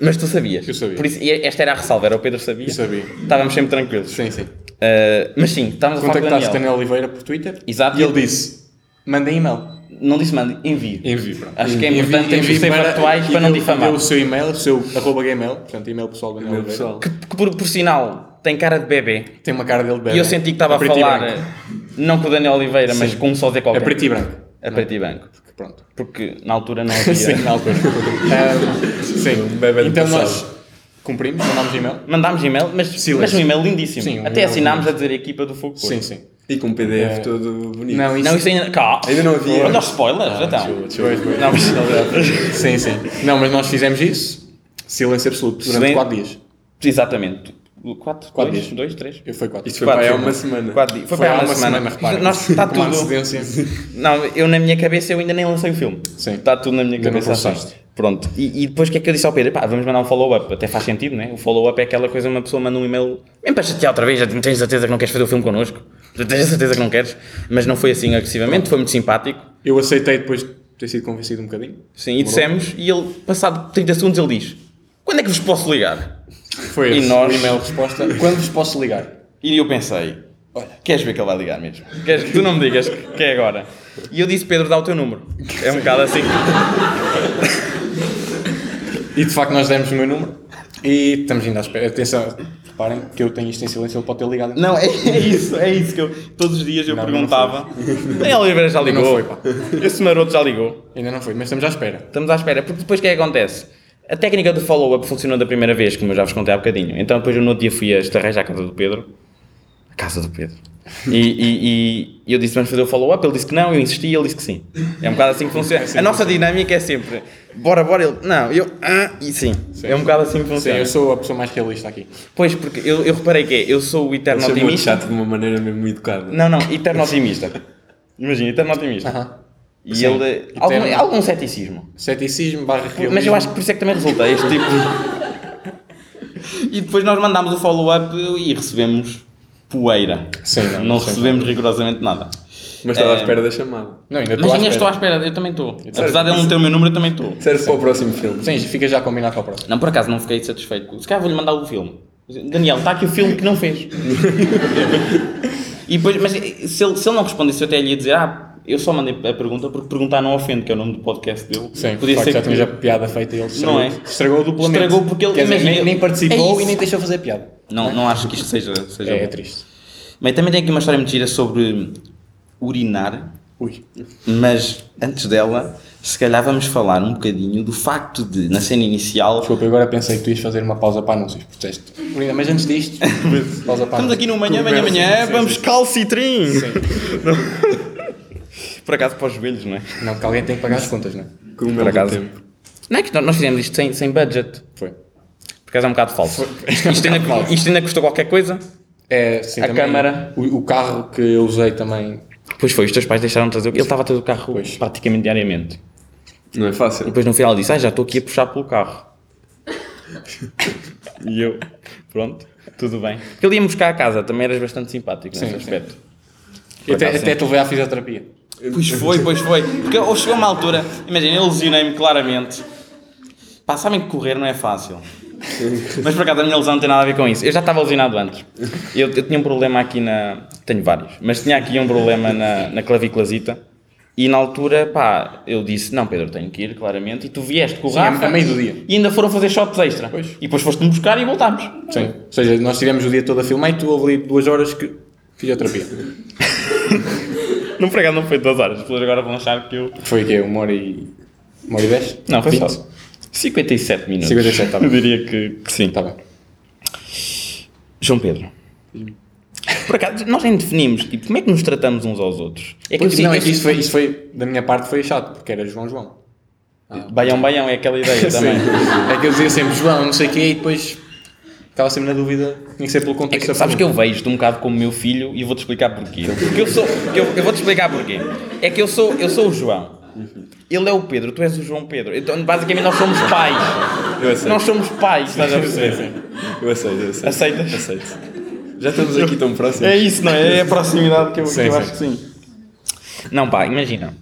mas tu sabias. Eu sabia. Por isso, e esta era a ressalva, era o Pedro sabia. Eu sabia. Estávamos sempre tranquilos. Sim, sim. Ah, mas sim, estávamos a falar com o Contactaste Daniel. Daniel Oliveira por Twitter Exato. e ele disse: mandem e-mail. Não disse mande, envio. Envie, pronto. Acho que é importante termos que ser factuais e para não difamar. o seu e-mail, o seu arroba gmail, portanto, e-mail pessoal do Daniel Oliveira. pessoal. Que, que por, por sinal tem cara de bebê. Tem uma cara dele de bebê. E eu senti que estava a falar, branco. não com o Daniel Oliveira, mas Sim. com um só Zé É qualquer. preto e branco. A preto e branco. Pronto. Porque na altura não havia. Sim, na altura. Ah, sim. bebê do então passado. nós cumprimos, mandámos e-mail. Mandámos e-mail, mas, Silêncio. mas um e-mail lindíssimo. Sim, um Até assinámos a dizer equipa do Fogo. Sim, sim. E com um PDF É. todo bonito. Não, isso, Não, isso ainda. Cá. Ainda não havia. Olha os spoilers, então. Desculpa, desculpa. Pois, pois. Não, mas. Sim, sim. Não, mas nós fizemos isso. Silêncio absoluto durante Silêncio. 4 dias. Exatamente. Quatro? Quatro dois? dias. Dois, três? Eu fui 4 Isto foi para aí há uma semana. Quatro dias. Foi, Foi para há uma semana, repara. Nós, está tudo. Não, eu na minha cabeça eu ainda nem lancei o filme. Sim. Está tudo na minha Ainda cabeça. assim. Pronto. E, e depois o que é que eu disse ao Pedro? Pá, vamos mandar um follow-up. Até faz sentido, né? O follow-up é aquela coisa, uma pessoa manda um e-mail, vem para chatear outra vez, já tens certeza que não queres fazer o filme connosco? Já tens a certeza que não queres? Mas não foi assim agressivamente, foi muito simpático. Eu aceitei depois de ter sido convencido um bocadinho. Sim, e dissemos, e ele, passado 30 segundos, ele diz: Quando é que vos posso ligar? Foi E esse nós- e-mail resposta. Quando vos posso ligar? E eu pensei, olha, queres ver que ele vai ligar mesmo? Queres que tu não me digas que é agora? E eu disse, Pedro, dá o teu número. É um bocado assim. E de facto nós demos o meu número e estamos ainda à espera. Atenção, reparem que eu tenho isto em silêncio, ele pode ter ligado. Não, é, é isso, é isso que eu todos os dias eu Não, não perguntava. Daniel Oliveira já Não ligou. foi, pá. Esse maroto já ligou. Ainda não foi, mas estamos à espera. Estamos à espera, porque depois o que é que acontece? A técnica do follow-up funcionou da primeira vez, como eu já vos contei há bocadinho. Então depois eu no outro dia fui a estarrejar à casa do Pedro. A casa do Pedro. E, e- e eu disse, vamos fazer o follow-up, ele disse que não, eu insisti ele disse que sim. É um bocado assim que funciona. A nossa dinâmica é sempre, bora, bora, ele, não, eu, ah, e sim. É um bocado assim que Sim, funciona. eu sou a pessoa mais realista aqui. Pois, porque eu, eu reparei que é, eu sou o eterno otimista. chato de uma maneira mesmo educada. Não, não, eterno otimista. Imagina, eterno otimista. Aham. E Sim, ele, algum, eterno. algum ceticismo. Ceticismo barra realismo. Mas eu acho que por isso é que também resulta este tipo. e depois nós mandámos o follow-up e recebemos poeira. Sim, não, não sim. recebemos rigorosamente nada. Mas estava à É. espera da chamada. Não, ainda Mas estou à ainda estou à espera. espera, eu também estou. Apesar de ele não ter o meu número, eu também estou. Serve para o próximo filme. Sim, fica já combinado para o próximo. Não, por acaso não fiquei satisfeito. Se calhar vou-lhe mandar o filme. Daniel, está aqui o filme que não fez. e depois, mas se ele, se ele não respondesse, eu até lhe ia dizer: Ah, eu só mandei a pergunta porque perguntar não ofende, que é o nome do podcast dele. Sim, podia ser já que tinha já piada feita ele estragou, Não é? estragou duplamente. Estragou porque ele- dizer, nem, nem é participou isso. e nem deixou fazer piada. Não, não acho que isto seja. seja É, é triste. Mas também tem aqui uma história muito gira sobre urinar, Ui. mas antes dela, se calhar vamos falar um bocadinho do facto de, na cena inicial, Desculpa, eu agora pensei que tu ias fazer uma pausa para anúncios, proteste. Mas antes disto, pausa para estamos aqui no manhã, manhã, manhã, vamos sim. Por acaso para os joelhos, não é? Não, porque alguém tem que pagar as contas, não é? Com o Por acaso. tempo. Não é que nós fizemos isto sem, sem budget, Foi. por acaso é um bocado falso. Isto, isto ainda, isto ainda custou qualquer coisa? É, sim, A câmara. O, o carro que eu usei também. Pois foi, os teus pais deixaram de trazer o Ele estava a trazer o carro Pois. praticamente diariamente. Não é E fácil. depois no final disse, ah, já estou aqui a puxar pelo carro. e eu, pronto, tudo bem. Porque ele ia-me buscar a casa, também eras bastante simpático nesse Sim, sim. aspecto. E até, até sim. te levei à fisioterapia. Pois foi, pois foi. Porque ou chegou uma altura, imagina, eu lesionei-me claramente. Pá, sabem que correr não é fácil. Mas por acaso a minha lesão não tem nada a ver com isso. Eu já estava lesionado antes. Eu, eu tinha um problema aqui na. Tenho vários, mas tinha aqui um problema na, na claviculazita. E na altura, pá, eu disse: Não, Pedro, tenho que ir, claramente. E tu vieste com o Sim, Rafa a meio do dia. E ainda foram fazer shots extra. Pois. E depois foste-me buscar e voltámos. Sim. Ou seja, nós tivemos o dia todo a filmar e tu houve ali duas horas que. Fisioterapia. Não, por acaso não foi duas horas. As pessoas agora vão achar que eu. Foi o quê? Uma hora e. Uma hora e dez? Não, foi 20? só 57 minutos. 57, tá bem. Eu diria que, que sim. Tá bem. João Pedro. Por acaso, nós nem definimos, tipo, como é que nos tratamos uns aos outros? É que eu Pois, não, sinto- isso foi, isso foi, da minha parte foi chato, porque era João João. Baião, baião, é aquela ideia também. É que eu dizia sempre João, não sei o quê, e depois ficava sempre na dúvida, tinha que ser pelo É contexto que, da sabes que eu vejo-te um bocado como meu filho e vou-te explicar porquê. Porque eu sou. Eu, eu vou-te explicar porquê. É que eu sou, eu sou o João. Ele é o Pedro, tu és o João Pedro. Então, basicamente, nós somos pais. Eu aceito. Nós somos pais, estás a perceber? Eu aceito, eu aceito. Aceitas? Aceito. Já estamos aqui tão próximos. É isso, não é? É a proximidade que eu, que Sim, eu sim. acho que sim. Não, pá, imagina.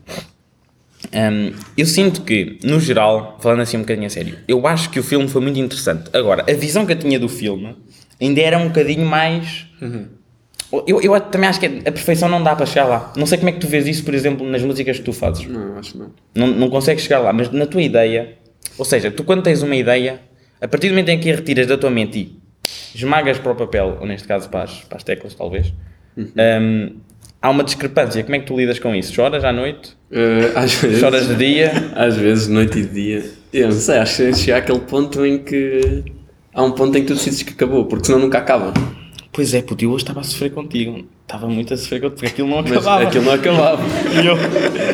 Hum, eu sinto que, no geral, falando assim um bocadinho a sério, eu acho que o filme foi muito interessante. Agora, a visão que eu tinha do filme ainda era um bocadinho mais. Eu, eu também acho que a perfeição não dá para chegar lá. Não sei como é que tu vês isso, por exemplo, nas músicas que tu fazes. Não, acho que não. Não, não consegues chegar lá, mas na tua ideia, ou seja, tu quando tens uma ideia, a partir do momento em que a retiras da tua mente e esmagas para o papel, ou neste caso para as, para as teclas, talvez, hum, há uma discrepância. Como é que tu lidas com isso? Choras à noite? Eh, às vezes. Choras de dia? Às vezes, noite e dia. Eu não sei, acho que chega àquele ponto em que. Há um ponto em que tu decides que acabou, porque senão nunca acaba. Pois é, puto, eu hoje estava a sofrer contigo. Estava muito a sofrer contigo, porque aquilo não Mas acabava. aquilo não acabava. E eu-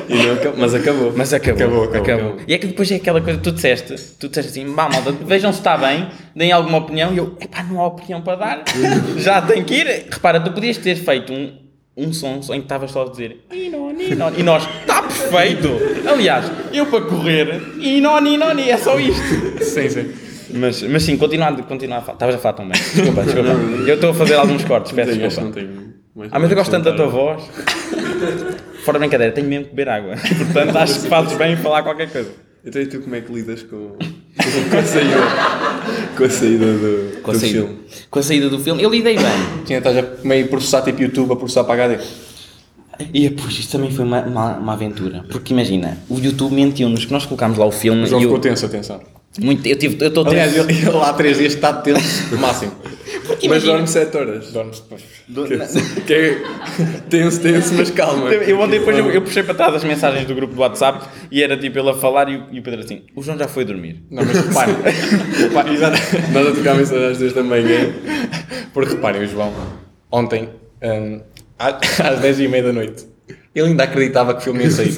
E não acabou, mas acabou. Mas acabou, Acabou, acabou, acabou, acabou. E é que depois é aquela coisa que tu disseste, tu disseste assim, vá malta, vejam se está bem, deem alguma opinião, e eu, epá, não há opinião para dar, já tem que ir. Repara, tu podias ter feito um, um som em que estavas só a dizer, Ino, Nino, e nós, está perfeito. Aliás, eu para correr, Ino, Nino, Nino, é só isto. Sim, sim. Mas, mas sim, continuando, continua a falar, estavas a falar tão bem, desculpa, desculpa. Eu estou a fazer alguns cortes, peço tenho, desculpa. não tenho. Ah, mas eu gosto tanto da tua voz. Fora de brincadeira, tenho mesmo que beber água. Portanto, acho que fazes bem em falar qualquer coisa. Então e tu como é que lidas com, com a saída, com a saída do, Com a do saída. filme? Com a saída do filme, eu lidei bem. Tinha estás a meio processar tipo YouTube a processar para HD. E pois, isto também foi uma, uma, uma aventura. Porque imagina, o YouTube mentiu-nos que nós colocámos lá o filme O João e ficou tenso, atenção. muito, eu tive, eu estou Aliás, tenso. ele, ele lá há três dias está tenso, no máximo. Mas imagina- dorme 7 horas. Dorme-se depois. Que é tenso, tenso, mas calma. Eu ontem depois eu, eu puxei para trás as mensagens do grupo do WhatsApp e era tipo ele a falar e o, e o Pedro assim, o João já foi dormir. Não, mas reparem. reparem, exato. Nós a tocar mensagem às 2 da manhã. Porque reparem, o João, ontem, hum, às, às 10 e meia da noite. Ele ainda acreditava que o filme ia sair.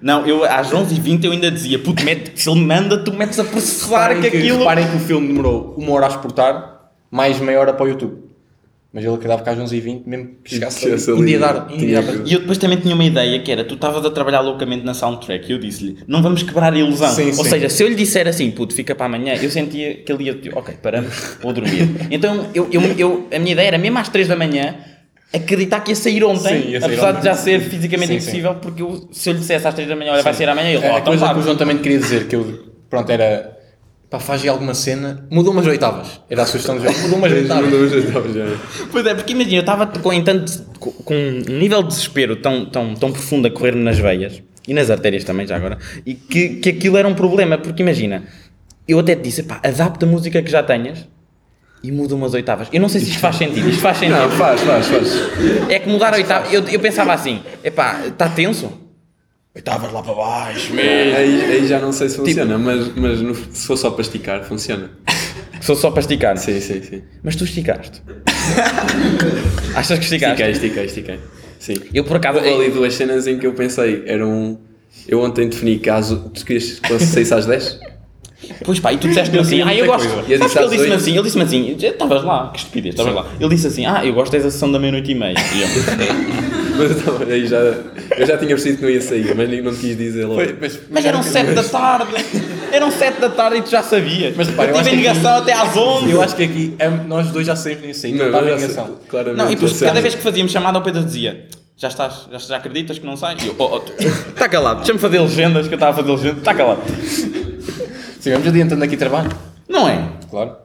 Não, eu às 11h20 eu ainda dizia, puto, mete, se ele manda, tu metes a processar que, Reparem que, aquilo... reparem que o filme demorou uma hora a exportar, mais meia hora para o YouTube. Mas ele acreditava que às 11h20, mesmo que chegasse ali, ali, ia dar. ia dar- E eu depois também tinha uma ideia que era, tu estavas a trabalhar loucamente na soundtrack e eu disse-lhe, não vamos quebrar a ilusão. Sim, Ou sim. seja, se eu lhe disser assim, puto, fica para amanhã, eu sentia que ele ia, ok, paramos, vou dormir. então eu, eu, eu- a minha ideia era, mesmo às 3 da manhã, acreditar que ia sair ontem, Sim, ia sair apesar ontem. de já ser fisicamente Sim, sim. impossível, porque eu- se eu lhe dissesse às 3 da manhã, olha, vai ser amanhã, ele, oh, a então coisa que o. João também queria dizer, que eu, pronto, era, pá, faz aí alguma cena, mudou umas oitavas. Era a sugestão do João, mudou umas oitavas. Mandou uns oitavos já. Pois é, porque imagina, eu estava com, em tanto, com, com um nível de desespero tão, tão, tão profundo a correr-me nas veias e nas artérias também, já agora, e que, que aquilo era um problema, porque imagina, eu até te disse, pá, adapta a música que já tenhas e muda umas oitavas. Eu não sei se isto faz sentido, isto faz sentido. Não, faz, faz, faz. É que mudar a oitava, eu, eu pensava assim, epá, está tenso? Oitavas lá para baixo, mesmo. Aí, aí já não sei se funciona, mas, mas no- se for só para esticar, funciona. Sou só para esticar. Sim, sim, sim. Mas tu esticaste. Achas que esticaste? Estiquei, estiquei, estiquei. Sim. Eu por acaso. Houve ali duas cenas em que eu pensei, eram. Eu ontem defini que às, tu querias que 6 às 10? Pois pá, e tu disseste-me assim, ah, eu gosto. coisa. Eu disse que ele disse-me assim, ele disse-me assim, estavas lá, que estupidez, estavas lá. Ele disse assim, ah, eu gosto da sessão da meia-noite e meia. E eu, Mas eu tava- aí já, eu já tinha percebido que não ia sair, mas não quis dizer logo. mas eram sete da tarde, eram sete da tarde e tu já sabias. Mas repara, eu tive negação até às onze. Eu acho que aqui am- nós dois já saímos nisso aí, não, estava negação. sei, claramente. Não, e depois cada vez que fazíamos chamada, o Pedro dizia, já estás, já, já acreditas que não sai? E eu, oh, oh, está calado, deixa-me fazer legendas, que eu estava a fazer legendas, está calado. Sim, vamos adiantando aqui trabalho. Não é? Claro.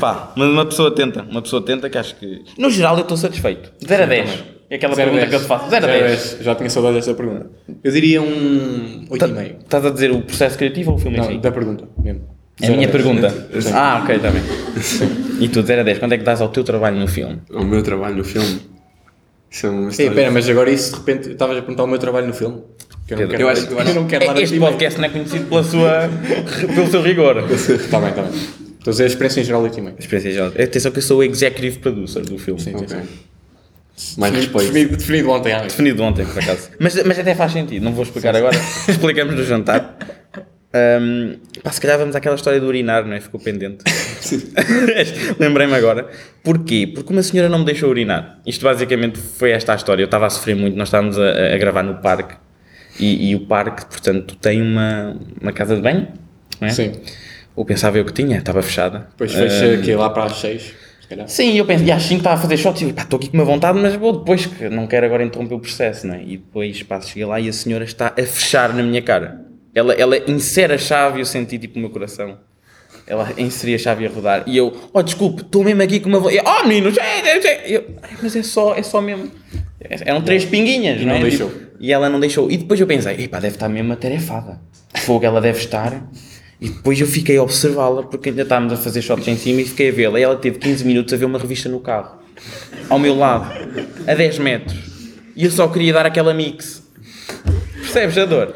Pá, mas uma pessoa tenta, uma pessoa tenta que acho que... No geral eu estou satisfeito. 0 a 10. É aquela Zero pergunta que eu dez. te faço. 0 a Zero 10. Já tinha saudade desta pergunta. Eu diria um 8,5. Estás a dizer o processo criativo ou o filme em si? Não, da pergunta mesmo. É a minha dez. pergunta. Sim. Ah, ok, está bem. E tu, 0 a 10, quanto é que dás ao teu trabalho no filme? O meu trabalho no filme. Isso é uma Ei, história. pera, mas agora isso de repente estavas a perguntar o meu trabalho no filme? Que eu não Pedro, quero, eu acho- eu acho- não quero dar Este podcast não é conhecido pela sua, pelo seu rigor. Está bem, está bem. Estou a dizer a experiência em geral 8,5. Experiência geral. Atenção que eu sou o executive producer do filme. Sim, sim, Ok. sim. Mais respeito. Definido, definido ontem noite. Definido ontem, por acaso. Mas, mas até faz sentido, não vou explicar agora. Explicamos no jantar. Um, pá, se calhar vamos àquela história do urinar, não é? Ficou pendente. Lembrei-me agora. Porquê? Porque uma senhora não me deixou urinar. Isto basicamente foi esta a história. Eu estava a sofrer muito, nós estávamos a, a gravar no parque. E, e o parque, portanto, tem uma, uma casa de banho, não é? Sim. Ou pensava eu que tinha, estava fechada. Depois fecha aqui lá para as 6, se calhar. Sim, eu pensei, e às 5 estava a fazer shots e eu, pá, estou aqui com uma vontade, mas vou depois, que não quero agora interromper o processo, não é? E depois, pá, cheguei lá e a senhora está a fechar na minha cara. Ela, ela insere a chave e eu senti tipo o meu coração. Ela inseria a chave e a rodar. E eu, oh, desculpe, estou mesmo aqui com uma vontade. Oh, meninos, é, é, é. Eu, "Ai, mas é só, é só mesmo. Eram três pinguinhas, E não, não é? deixou. Tipo, e ela não deixou. E depois eu pensei, epá, deve estar mesmo atarefada. Fogo, ela deve estar. E depois eu fiquei a observá-la, porque ainda estávamos a fazer shots em cima e fiquei a vê-la. E ela teve 15 minutos a ver uma revista no carro, ao meu lado, a 10 metros. E eu só queria dar aquela mix. Percebes a dor?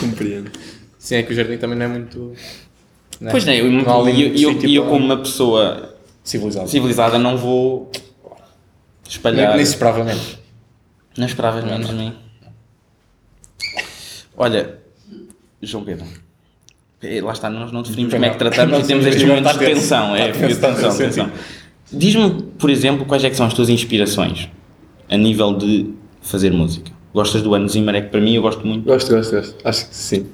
Compreendo. Sim, é que o jardim também não é muito. né? Pois não, eu, Não eu, eu, eu para- como uma pessoa civilizado. civilizada não vou espalhar. Nem, nem se esperava menos. Não esperavas menos de mim. Olha, João Pedro. Lá está, nós não definimos como é que tratamos e temos estes momentos de tensão. É, tensão, tensão. Diz-me, por exemplo, quais é que são as tuas inspirações a nível de fazer música. Gostas do Hans Zimmer? É que para mim eu gosto muito. Gosto, gosto, gosto. Acho que sim.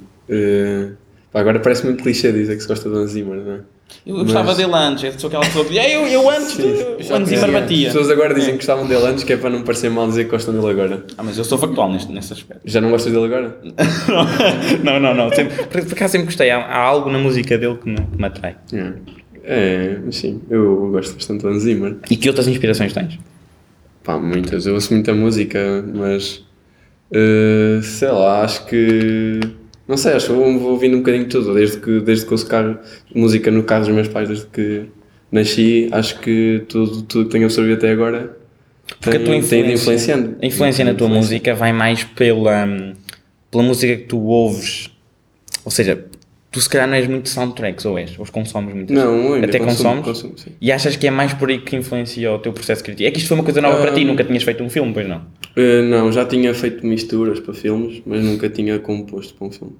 Pá, agora parece muito clichê dizer que se gosta do Hans Zimmer, não é? Eu gostava Mas- dele antes, eu sou aquela pessoa que eu, eu antes, do- o Hans Zimmer As pessoas agora dizem que gostavam dele antes, que é para não parecer mal dizer que gostam dele agora. Ah, mas eu sou factual neste, nesse aspecto. Já não gostas dele agora? não, não, não. Sempre, por, por acaso sempre gostei. Há, há algo na música dele que me, que me atrai. É. É, mas sim, eu gosto bastante do Hans Zimmer. E que outras inspirações tens? Pá, muitas. Eu ouço muita música, mas. eh, sei lá, acho que. Não sei, acho que vou, vou ouvindo um bocadinho de tudo. Desde que, desde que ouço carro, música no carro dos meus pais, desde que nasci, acho que tudo, tudo que tenho absorvido até agora Porque tem, a tua tem ido influência, influenciando. a influência na tua Influência. música vai mais pela, hum, pela música que tu ouves. Ou seja, Tu se calhar não és muito soundtracks, ou és? Ou consomes muito? Não, Até consumo, consomes? consumo. E achas que é mais por aí que influencia o teu processo criativo? É que isto foi uma coisa nova para ti, Ah. nunca tinhas feito um filme, pois não? Uh, não, já tinha feito misturas para filmes, mas nunca tinha composto para um filme.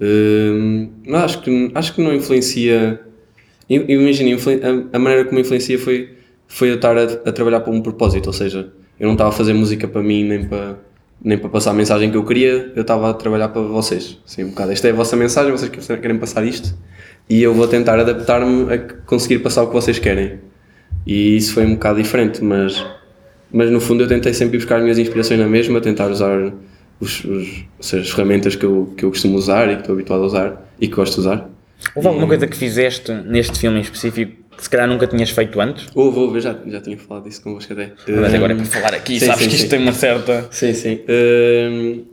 Uh, mas acho que, acho que não influencia. Imagina, influ- a, a maneira como influencia foi, foi eu estar a, a trabalhar para um propósito, ou seja, eu não estava a fazer música para mim nem para, nem para passar a mensagem que eu queria, eu estava a trabalhar para vocês. Assim, um bocado. Esta é a vossa mensagem, vocês que- querem passar isto, e eu vou tentar adaptar-me a conseguir passar o que vocês querem. E isso foi um bocado diferente, mas mas no fundo eu tentei sempre buscar as minhas inspirações na mesma, tentar usar os, os, as ferramentas que eu, que eu costumo usar e que estou habituado a usar e que gosto de usar. Houve alguma coisa que fizeste neste filme em específico que se calhar nunca tinhas feito antes? Houve, houve, eu já, já tinha falado disso convosco até. Mas agora é Hum, para falar aqui, sim, sabes sim, que isto sim. tem uma certa. Sim, sim. Hum,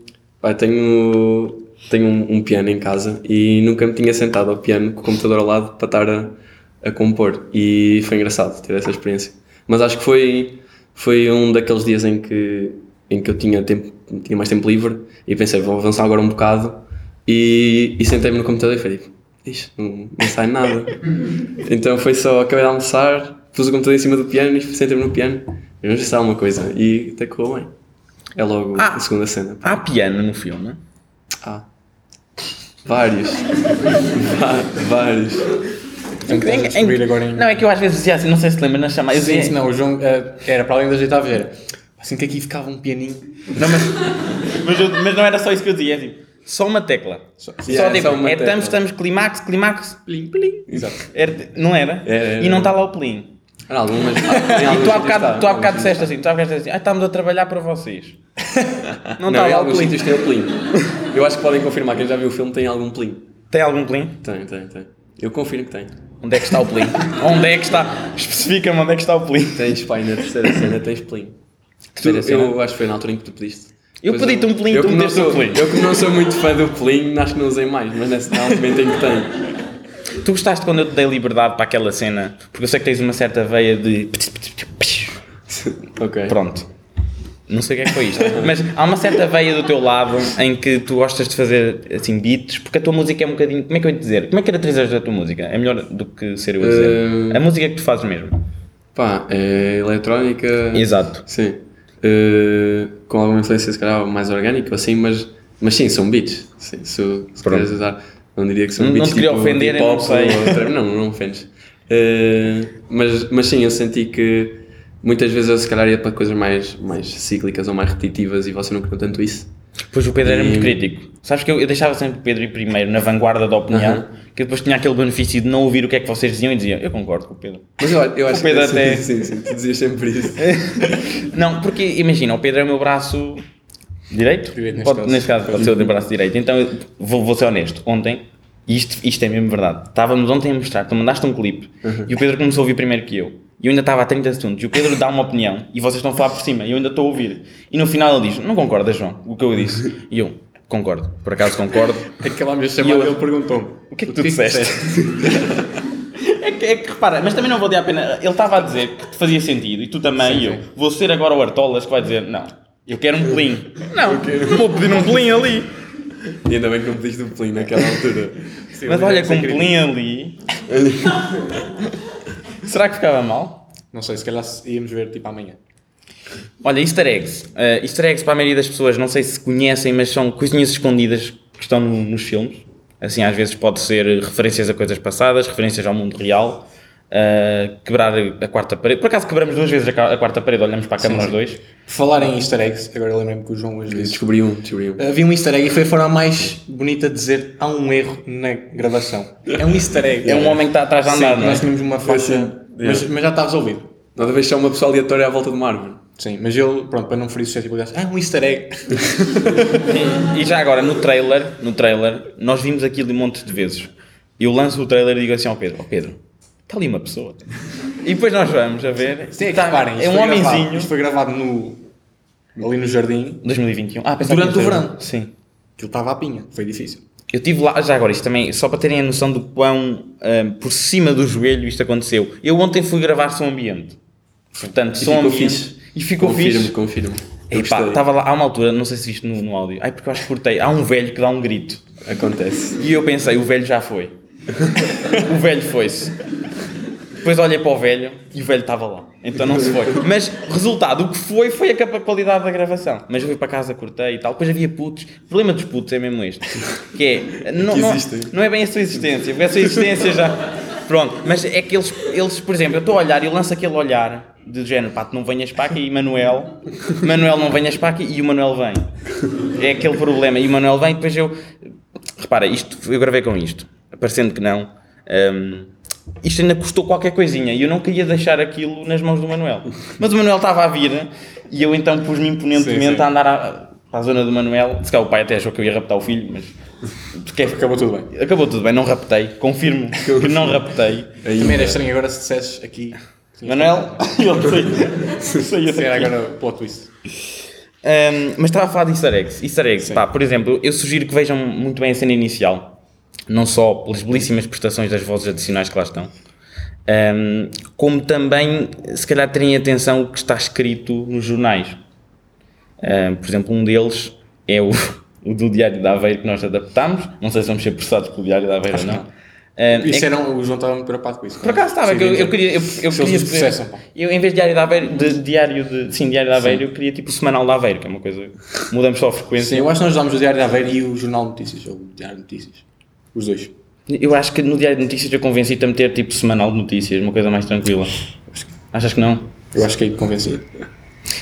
pá, tenho tenho um, um piano em casa e nunca me tinha sentado ao piano com o computador ao lado para estar a, a compor e foi engraçado ter essa experiência. Mas acho que foi, foi um daqueles dias em que, em que eu tinha, tempo, tinha mais tempo livre e pensei, vou avançar agora um bocado e, e sentei-me no computador e falei, isto não, não sai nada. então foi só, acabei de almoçar, pus o computador em cima do piano e sentei-me no piano vamos ver se há alguma coisa e até correu bem. É logo Ah. a segunda cena. Há piano no filme? Ah. Vários. Vários. Que Em- em- agora em... Não, é que eu às vezes dizia assim, não sei se te lembra, nas chamadas. Sim, eu sim, dizia, não, o João eh, era para além das oitavas, era assim que aqui ficava um pianinho. Não, mas, mas, eu- mas não era só isso que eu dizia, é tipo, só uma tecla. Só, Yeah, tipo, só uma é, tecla. estamos, estamos, clímax, clímax, plim, plim. Exato. Era, não era? Era, era, e não está lá o plim. Era algumas. E tu há bocado, está, tu há bocado alguns disseste assim, tu há bocado disseste assim, ah, estamos a trabalhar para vocês. Não Não, está lá o plim. sítios tem o plim. Eu acho que podem confirmar, quem já viu o filme tem algum plim. Tem algum plim? Tem, tem, tem. Eu confirmo que tem. Onde é que está o plim? onde é que está? Especifica-me onde é que está o plim. Tens, pai, na terceira cena tens plim. Tu, eu acho que foi na altura em que tu pediste. Eu Pois pedi-te um plim, eu tu me deste um plim. Eu que não sou muito fã do plim, acho que não usei mais, mas nesse momento em que tenho. Tu gostaste quando eu te dei liberdade para aquela cena? Porque eu sei que tens uma certa veia de. ok. Pronto. Não sei o que é que foi isto. Mas há uma certa veia do teu lado em que tu gostas de fazer assim beats, porque a tua música é um bocadinho. Como é que eu ia te dizer? Como é que caracterizas a tua música? É melhor do que ser eu a dizer. Eh, A música que tu fazes mesmo. Pá, é eletrónica. Exato. Sim. Eh, com alguma influência, se calhar, mais orgânica, assim, mas, mas sim, são beats. Sim, se, se queres usar, não diria que são Não- não beats te queria tipo ofender, eu não. Não, não ofendes. Eh, mas, mas sim, eu senti que muitas vezes eu, se calhar, ia para coisas mais, mais cíclicas ou mais repetitivas e você não queriam tanto isso. Pois o Pedro era E- muito crítico. Sabes que eu, eu deixava sempre o Pedro ir primeiro, na vanguarda da opinião, Aham. que depois tinha aquele benefício de não ouvir o que é que vocês diziam e dizia, eu concordo com o Pedro. Mas eu, eu acho Pedro que até- sim, sim, tu dizias sempre isso. Não, porque imagina, o Pedro é o meu braço direito? Direito, neste Pode- caso. neste caso pode ser o teu braço direito. Então eu vou, vou ser honesto. Ontem, e isto, isto é mesmo verdade, estávamos ontem a mostrar, tu mandaste um clipe e o Pedro começou a ouvir primeiro que eu. E eu ainda estava a 30 segundos. E o Pedro dá uma opinião e vocês estão a falar por cima e eu ainda estou a ouvir. E no final ele diz: Não concordas, João, o que eu disse? E eu, concordo, por acaso concordo. De E chamar eu- e ele perguntou-me O que é que tu disseste? É que, é que repara, mas também não vou dar a pena. Ele estava a dizer que te fazia sentido e tu também, Sim, e eu. sim. Vou ser agora o Artolas que vai dizer: Não, eu quero um plim. Não, vou pedir um plim ali. E ainda bem que não pediste o plim naquela altura. Mas olha, com um plim ali. Será que ficava mal? Não sei, se calhar íamos ver tipo amanhã. Olha, easter eggs. Uh, easter eggs para a maioria das pessoas, não sei se conhecem, mas são coisinhas escondidas que estão no- nos filmes. Assim, às vezes pode ser referências a coisas passadas, referências ao mundo real. Uh, quebrar a quarta parede. Por acaso quebramos duas vezes a quarta parede, olhamos para a câmera os dois. Por falar em easter eggs, agora lembrei-me que o João hoje disse. Descobri um, descobri um. Havia um easter egg e foi a forma mais bonita de dizer há um erro na gravação. É um easter egg. É um homem que está atrás de Sim, andar, não é? nós tínhamos uma faixa, Sim. mas, mas já está resolvido. Nada vez uma pessoa aleatória à volta de uma árvore. Sim, mas ele, pronto, para não ferir suscetibilidades, ah, um easter egg. E, e já agora, no trailer, no trailer, nós vimos aquilo um monte de vezes. Eu lanço o trailer e digo assim ao Pedro: Ó Pedro, está ali uma pessoa. E depois nós vamos a ver. Sim, é que reparem, é um foi gravado- homenzinho. Isto foi gravado no, ali no jardim, 2021. Ah, Durante que o verão. Sim. aquilo estava à pinha, foi difícil. Eu estive lá, já agora, isto também, só para terem a noção do quão ah, por cima do joelho isto aconteceu. Eu ontem fui gravar som ambiente. Portanto, E som ficou ambiente. fixe. E ficou confirmo, fixe. confirmo. Eu gostei. estava lá, há uma altura, não sei se viste no, no áudio, ai porque eu acho que cortei, há um velho que dá um grito. Acontece. E eu pensei, o velho já foi. o velho foi-se. Depois olhei para o velho e o velho estava lá. Então não se foi. Mas, resultado, o que foi, foi a qualidade da gravação. Mas eu fui para casa, cortei e tal. Depois havia putos. O problema dos putos é mesmo este. Que é... Não, não, não é bem a sua existência. Porque a sua existência já... Pronto. Mas é que eles, eles por exemplo, eu estou a olhar e eu lanço aquele olhar de género, pá, tu não venhas para aqui, Manuel. Manuel não venhas para aqui e o Manuel vem. É aquele problema. E o Manuel vem, depois eu... Repara, isto, eu gravei com isto. Parecendo que não. hum, isto ainda custou qualquer coisinha e eu não queria deixar aquilo nas mãos do Manuel. Mas o Manuel estava a vir e eu então pus-me imponentemente Sim, sim. a andar à- para a zona do Manuel. Se calhar o pai até achou que eu ia raptar o filho, mas. Porque Acabou tudo bem. Acabou tudo bem, não raptei. Confirmo que não raptei. Também era estranho agora se dissesses aqui. Manuel, ele daqui. agora plot twist. Um, mas estava a falar de easter eggs. Easter eggs, pá, por exemplo, eu sugiro que vejam muito bem a cena inicial, não só pelas belíssimas prestações das vozes adicionais que lá estão, um, como também, se calhar, terem atenção o que está escrito nos jornais. Um, por exemplo, um deles é o, o do Diário da Aveiro que nós adaptámos. Não sei se vamos ser processados pelo Diário da Aveiro ou não. Um, Isso é- era, o João estava muito preocupado com isso. por acaso estava, que eu, eu queria. Eu, eu queria processam, eu, em vez de diário de Aveiro, de, diário de, sim, diário de Aveiro, eu queria tipo o semanal de Aveiro, que é uma coisa. Mudamos só a frequência. Sim, eu acho que nós usámos o Diário de Aveiro e o Jornal de Notícias, ou o Diário de Notícias. Os dois. Eu acho que no diário de notícias eu convenci-te a meter tipo semanal de notícias, uma coisa mais tranquila. Achas que não? Eu acho que aí te convenci.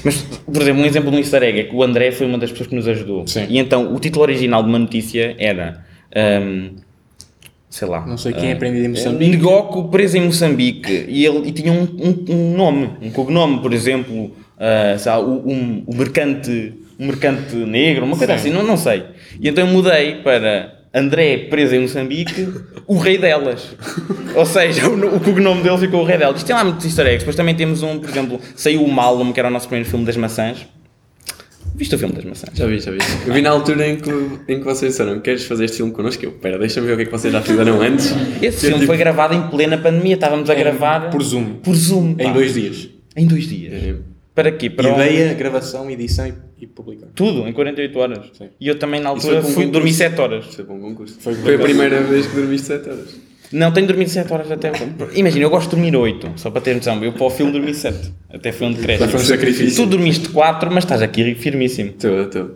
Mas, por exemplo, um exemplo de um easter egg é que o André foi uma das pessoas que nos ajudou. Sim. E então o título original de uma notícia era. hum, sei lá. Não sei quem é hum, prendido em Moçambique. Ngoco preso em Moçambique. E ele e tinha um, um- um nome, um cognome, por exemplo, ah, sei lá, o, um, o mercante, um mercante negro, uma coisa Sim. assim, não, não sei. E então eu mudei para André preso em Moçambique, o rei delas. Ou seja, o, o cognome dele ficou o rei delas. Isto tem lá muitos easter eggs. Depois também temos um, por exemplo, saiu o Malum, que era o nosso primeiro filme das maçãs. Viste o filme das maçãs? Já vi, já vi. Eu vi na altura em que, em que vocês disseram queres fazer este filme connosco? Eu, pera, deixa-me ver o que é que vocês já fizeram antes. Esse filme tipo, foi gravado em plena pandemia. Estávamos a gravar Por Zoom. por Zoom. pá. Em dois dias. Em dois dias. É. Para quê? Para um- Ideia, gravação, edição e, e publicar. Tudo, em 48 horas. Sim. E eu também na altura foi um fui concurso. dormir 7 horas. Isso bom concurso. Foi Foi, por a primeira vez que dormiste 7 horas. Não, tenho dormido 7 horas até. Imagina, eu gosto de dormir 8, só para ter noção. Eu para o filme dormi 7. Até foi um. Já foi um sacrifício. Tu dormiste 4, mas estás aqui firmíssimo. Estou, estou.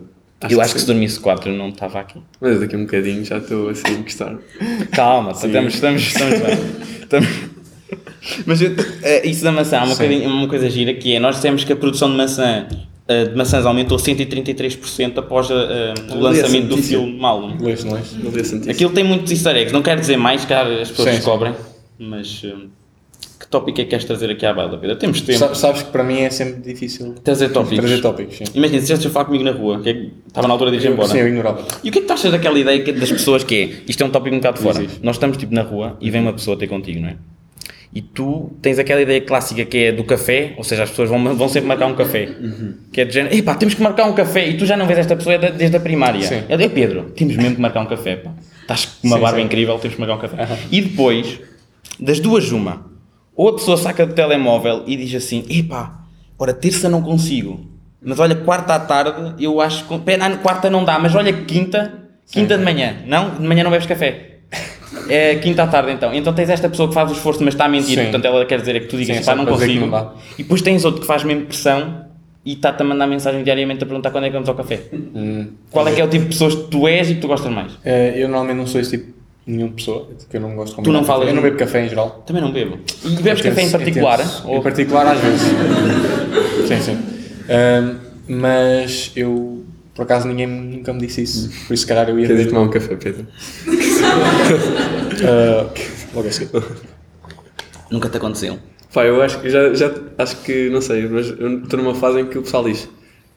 eu acho que se dormisse 4 eu não estava aqui. Mas daqui a um bocadinho já estou assim a encostar. Calma, estamos, estamos, estamos bem. Estamos- Mas eu- eh, isso da maçã é uma, Sim. coisa, uma coisa gira que é, nós dissemos que a produção de maçã eh, de maçãs aumentou 133% após eh, o lançamento do filme Malum. Lês, não lês? Não. Aquilo tem muitos easter eggs, não quero dizer mais, que as pessoas Sim, sim. descobrem, mas hum, que tópico é que queres trazer aqui à baila, Pedro? Temos tempo. Sa- Sabes que para mim é sempre difícil Trazer tópicos. trazer tópicos. Sim, Imagina, se estivesse a falar comigo na rua, que é que estava na altura de ir embora. sim eu ignorava. E o que é que tu achas daquela ideia que- das pessoas que é, isto é um tópico um bocado fora, diz. nós estamos tipo na rua e vem uma pessoa ter contigo, não é? E tu tens aquela ideia clássica que é do café, ou seja, as pessoas vão, vão sempre marcar um café. Que é de género, epá, temos que marcar um café e tu já não vês esta pessoa da- desde a primária. Sim. É Pedro, temos mesmo que marcar um café, pá. Estás com uma Sim, barba sim. incrível, temos que marcar um café. E depois, das duas, uma, ou a pessoa saca do telemóvel e diz assim, epá, ora, terça não consigo, mas olha, quarta à tarde, eu acho que, pera, quarta não dá, mas olha, quinta, quinta de manhã, não? De manhã não bebes café. É quinta à tarde então. Então tens esta pessoa que faz o esforço, mas está a mentir. Sim. Portanto, ela quer dizer é que tu digas, Sim, pá, não que consigo. não e depois tens outro que faz mesmo pressão e está-te a mandar mensagem diariamente a perguntar quando é que vamos ao café. Qual é que é o tipo de pessoas que tu és e que tu gostas mais? Eh, eu normalmente não sou esse tipo de nenhuma pessoa, porque eu não gosto de Tu não falas-. Eu não bebo café em geral. Também não bebo. E bebes Intenso- café em particular? Ou- Em particular, às vezes. sim, sim. Ahm, mas eu, por acaso, ninguém nunca me disse isso. Por isso, se calhar, eu ia Queres ir tomar um café, Pedro? Ah, logo a seguir. Nunca te aconteceu. Pá, eu acho que já, já acho que, não sei, mas eu estou numa fase em que o pessoal diz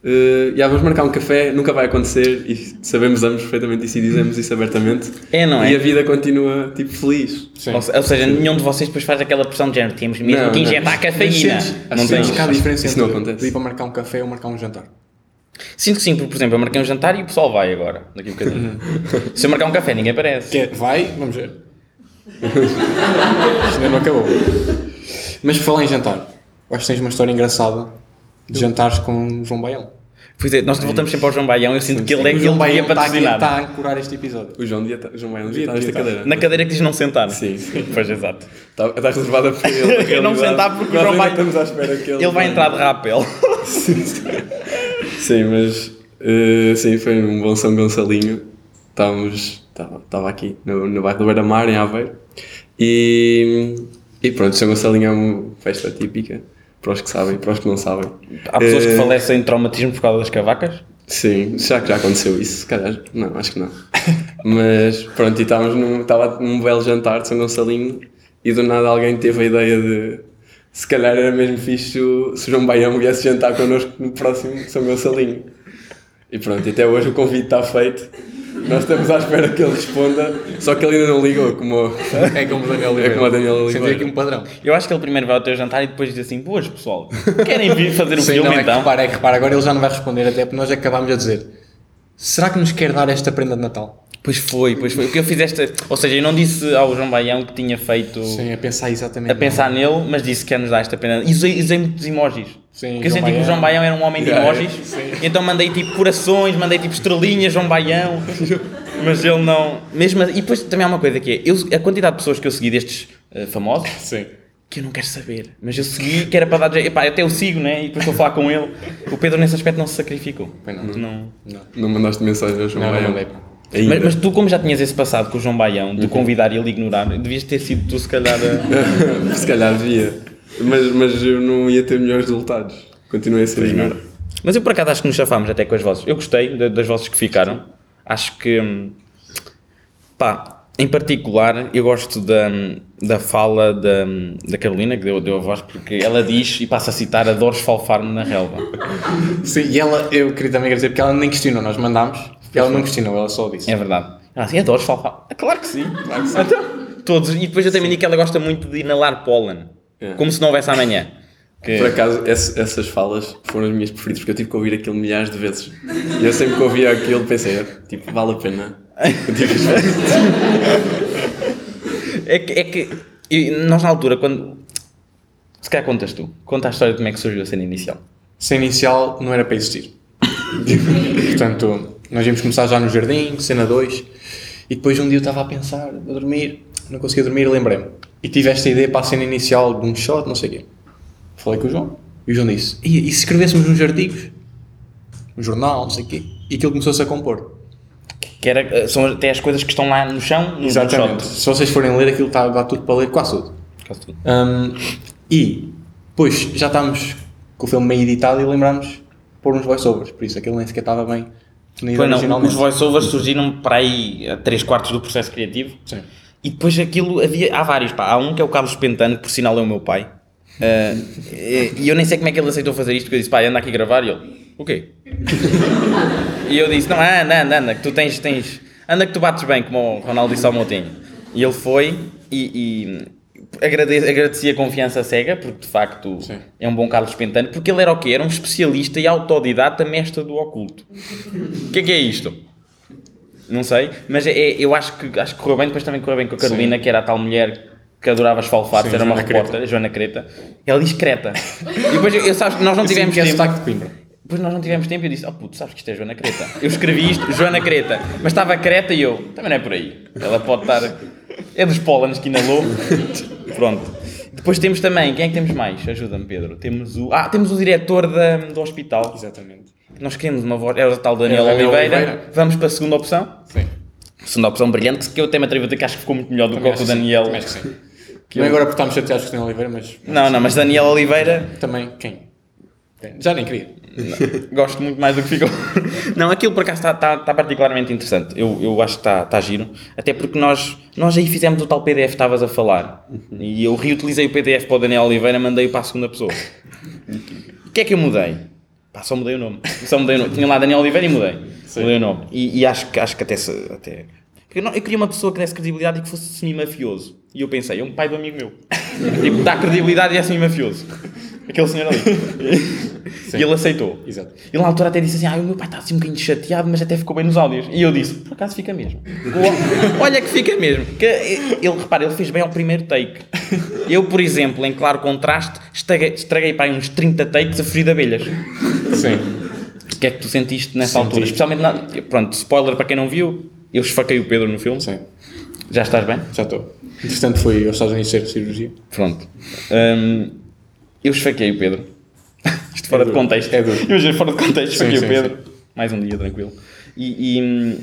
"Eh, já vamos marcar um café, nunca vai acontecer e sabemos ambos perfeitamente isso e dizemos isso abertamente. É, não é? E a vida continua, tipo, feliz. Sim. Ou, se- ou seja, nenhum de vocês depois faz aquela pressão de género. Temos mesmo Não, que não. injetar cafeína. Sentes- Não tens. diferença Isso não entre acontece. ir para marcar um café ou marcar um jantar. Sinto que sim, porque, por exemplo, eu marquei um jantar e o pessoal vai agora, daqui a um bocadinho. Se eu marcar um café, ninguém aparece. Que é, vai, vamos ver. Isto ainda não acabou. Mas por falar em jantar, acho que tens uma história engraçada de jantares com João Baião. Pois é, nós voltamos sempre ao João Baião, eu sinto que ele é O que ele devia Baião está, aqui, patrocinar. está a ancorar este episódio. O João, devia estar- o João Baião devia estar nesta devia cadeira. Na cadeira que diz não sentar. Sim, sim. Pois, exato. Está, está reservada para ele. Eu não sentar porque o João vai- Estamos à espera que ele. Ele vai entrar de rapel. Sim, mas. eh, sim, foi um bom São Gonçalinho. Estávamos. Estava, aqui no, no bairro do Beira-Mar, em Aveiro. E. E pronto, São Gonçalinho é uma festa típica. Para os que sabem, para os que não sabem. Há pessoas que Eh, falecem de traumatismo por causa das cavacas? Sim, será que já aconteceu isso? Se calhar, não, acho que não. Mas pronto, e estávamos num, estava num belo jantar de São Gonçalinho e do nada alguém teve a ideia de se calhar era mesmo fixe se o, João Baião viesse jantar connosco no próximo São Gonçalinho. E pronto, e até hoje o convite está feito. Nós estamos à espera que ele responda, só que ele ainda não ligou, como É como o Daniel Oliveira. É como o Daniel Senti Oliveira. aqui um padrão. Eu acho que ele primeiro vai ao teu jantar e depois diz assim: Boas pessoal, querem vir fazer o Sim, filme não, é que então? repara, é que repara, agora ele já não vai responder, até porque nós acabámos a dizer será que nos quer dar esta prenda de Natal? Pois foi, pois foi. Porque eu fiz esta. Ou seja, eu não disse ao João Baião que tinha feito. Sim, a pensar exatamente. A pensar nele, mas disse que ia nos dar esta pena. E usei, usei muitos emojis. Sim, Porque eu senti que o. João Baião era um homem de Yeah, emojis. sim. Então mandei tipo corações, mandei tipo estrelinhas, João Baião. mas ele não. Mesmo, e depois também há uma coisa que é: eu, a quantidade de pessoas que eu segui destes eh, famosos, Sim. que eu não quero saber. Mas eu segui, que era para dar. Epá, até eu sigo, né? E depois estou a falar com ele. O Pedro nesse aspecto não se sacrificou. Não. Não. Não. não mandaste mensagem ao João Não, não Baião. Mas, mas tu, como já tinhas esse passado com o João Baião, de convidar e ele ignorar, devias ter sido tu, se calhar. a- se calhar devia. Mas, mas eu não ia ter melhores resultados. Continuei a ser ignorado. Mas eu por acaso acho que nos chafámos até com as vozes. Eu gostei da- das vozes que ficaram. Acho que. hum, Pá, em particular, eu gosto da, da fala da, da Carolina, que deu, deu a voz, porque ela diz, e passa a citar, adoro esfalfar-me na relva. Sim, e ela, eu queria também agradecer porque ela nem questionou, nós mandámos, ela não questionou, ela só disse. É verdade. Ela assim, adoro esfalfar. Ah, Claro que sim. Então, todos. E depois eu também digo que ela gosta muito de inalar pólen. É. Como se não houvesse amanhã. Que- Por acaso, esse- essas falas foram as minhas preferidas, porque eu tive que ouvir aquilo milhares de vezes. E eu sempre que ouvia aquilo pensei, tipo, vale a pena. Tipo, É que, é que nós na altura, quando. Se calhar contas tu. Conta a história de como é que surgiu a cena inicial. Cena inicial não era para existir. Portanto, nós íamos começar já no jardim, cena 2, e depois um dia eu estava a pensar, a dormir, não conseguia dormir lembrei-me. E tive esta ideia para a cena inicial de um shot, não sei o quê. Falei com o João, e o João disse, e, e se escrevêssemos uns artigos? Um jornal, não sei o quê. E aquilo começou-se a compor. Que era, são até as coisas que estão lá no chão, no Exatamente. shot. Se vocês forem ler, aquilo está, dá tudo para ler, quase tudo. Quase tudo. Hum, e depois já estávamos com o filme meio editado e lembrámos de pôr uns voiceovers, por isso aquilo nem sequer estava bem Pois não, os voiceovers surgiram para aí a 3 quartos do processo criativo. Sim. E depois aquilo havia. Há vários, pá. Há um que é o Carlos Pentano, que por sinal é o meu pai. Ah, e eu nem sei como é que ele aceitou fazer isto, porque eu disse, pai, anda aqui a gravar. E ele, o quê? e eu disse, não, anda, anda, anda, que tu tens, tens. Anda que tu bates bem, como o Ronaldo disse ao Moutinho. E ele foi e. e agrade- agradeci a confiança cega, porque de facto Sim. é um bom Carlos Pentano, porque ele era o quê? Era um especialista e autodidata mestre do oculto. O que é que é isto? Não sei, mas é, é- eu acho que, acho que correu bem. Depois também correu bem com a Carolina, que era a tal mulher que adorava esfalfar, Sim, era uma Joana repórter, a Joana Creta. Ela diz Creta. E depois eu, eu sabes que nós não Eu tivemos é tempo. sotaque de Coimbra. Depois nós não tivemos tempo e eu disse: Oh puto, sabes que isto é Joana Creta. Eu escrevi isto, Joana Creta, mas estava Creta e eu, também não é por aí. Ela pode estar. É dos pólenes que inalou. Pronto. Depois temos também, quem é que temos mais? Ajuda-me, Pedro. Temos o. Ah, temos o diretor da, do hospital. Exatamente. Nós queremos uma voz. É o tal Daniel É Daniel Oliveira. Oliveira. Vamos para a segunda opção. Sim. Segunda opção brilhante, que eu até me atrevo a dizer que acho que ficou muito melhor do que Também o que o acho que sim. Daniel. Acho que sim. Também agora porque estamos chateados com o Daniel Oliveira, mas Não, não, mas Daniel Oliveira também? Quem? Já nem queria. Gosto muito mais do que ficou. Não, aquilo por acaso está, está, está particularmente interessante. Eu, eu acho que está, está giro. Até porque nós, nós aí fizemos o tal PDF que estavas a falar. E eu reutilizei o PDF para o Daniel Oliveira mandei-o para a segunda pessoa. O que é que eu mudei? Pá, só mudei o nome. Só mudei o nome. Tinha lá Daniel Oliveira e mudei. Mudei o nome. E, e acho, que- acho que até... Se, até... Eu, não, eu queria uma pessoa que desse credibilidade e que fosse semi-mafioso. E eu pensei, é um pai do amigo meu. tipo, dá credibilidade e é semi-mafioso. Aquele senhor ali. e ele aceitou. Exato. Ele na altura até disse assim: ah, o meu pai está assim um bocadinho chateado, mas até ficou bem nos áudios. E eu disse: por acaso fica mesmo. Olha que fica mesmo. Que ele, repara, ele fez bem ao primeiro take. Eu, por exemplo, em claro contraste, estraguei, estraguei para aí uns 30 takes a fugir de abelhas. Sim. O que é que tu sentiste nessa Senti. altura? Especialmente, na, pronto, spoiler para quem não viu, eu esfaquei o Pedro no filme. Sim, Já estás bem? já estou. Entretanto, fui aos Estados Unidos ter cirurgia. Pronto. Hum, eu esfaquei o Pedro. Isto fora É de duro. contexto. É duro. Imagina, fora de contexto, esfaquei sim, o Pedro. Mais um dia, tranquilo. E, e, hum,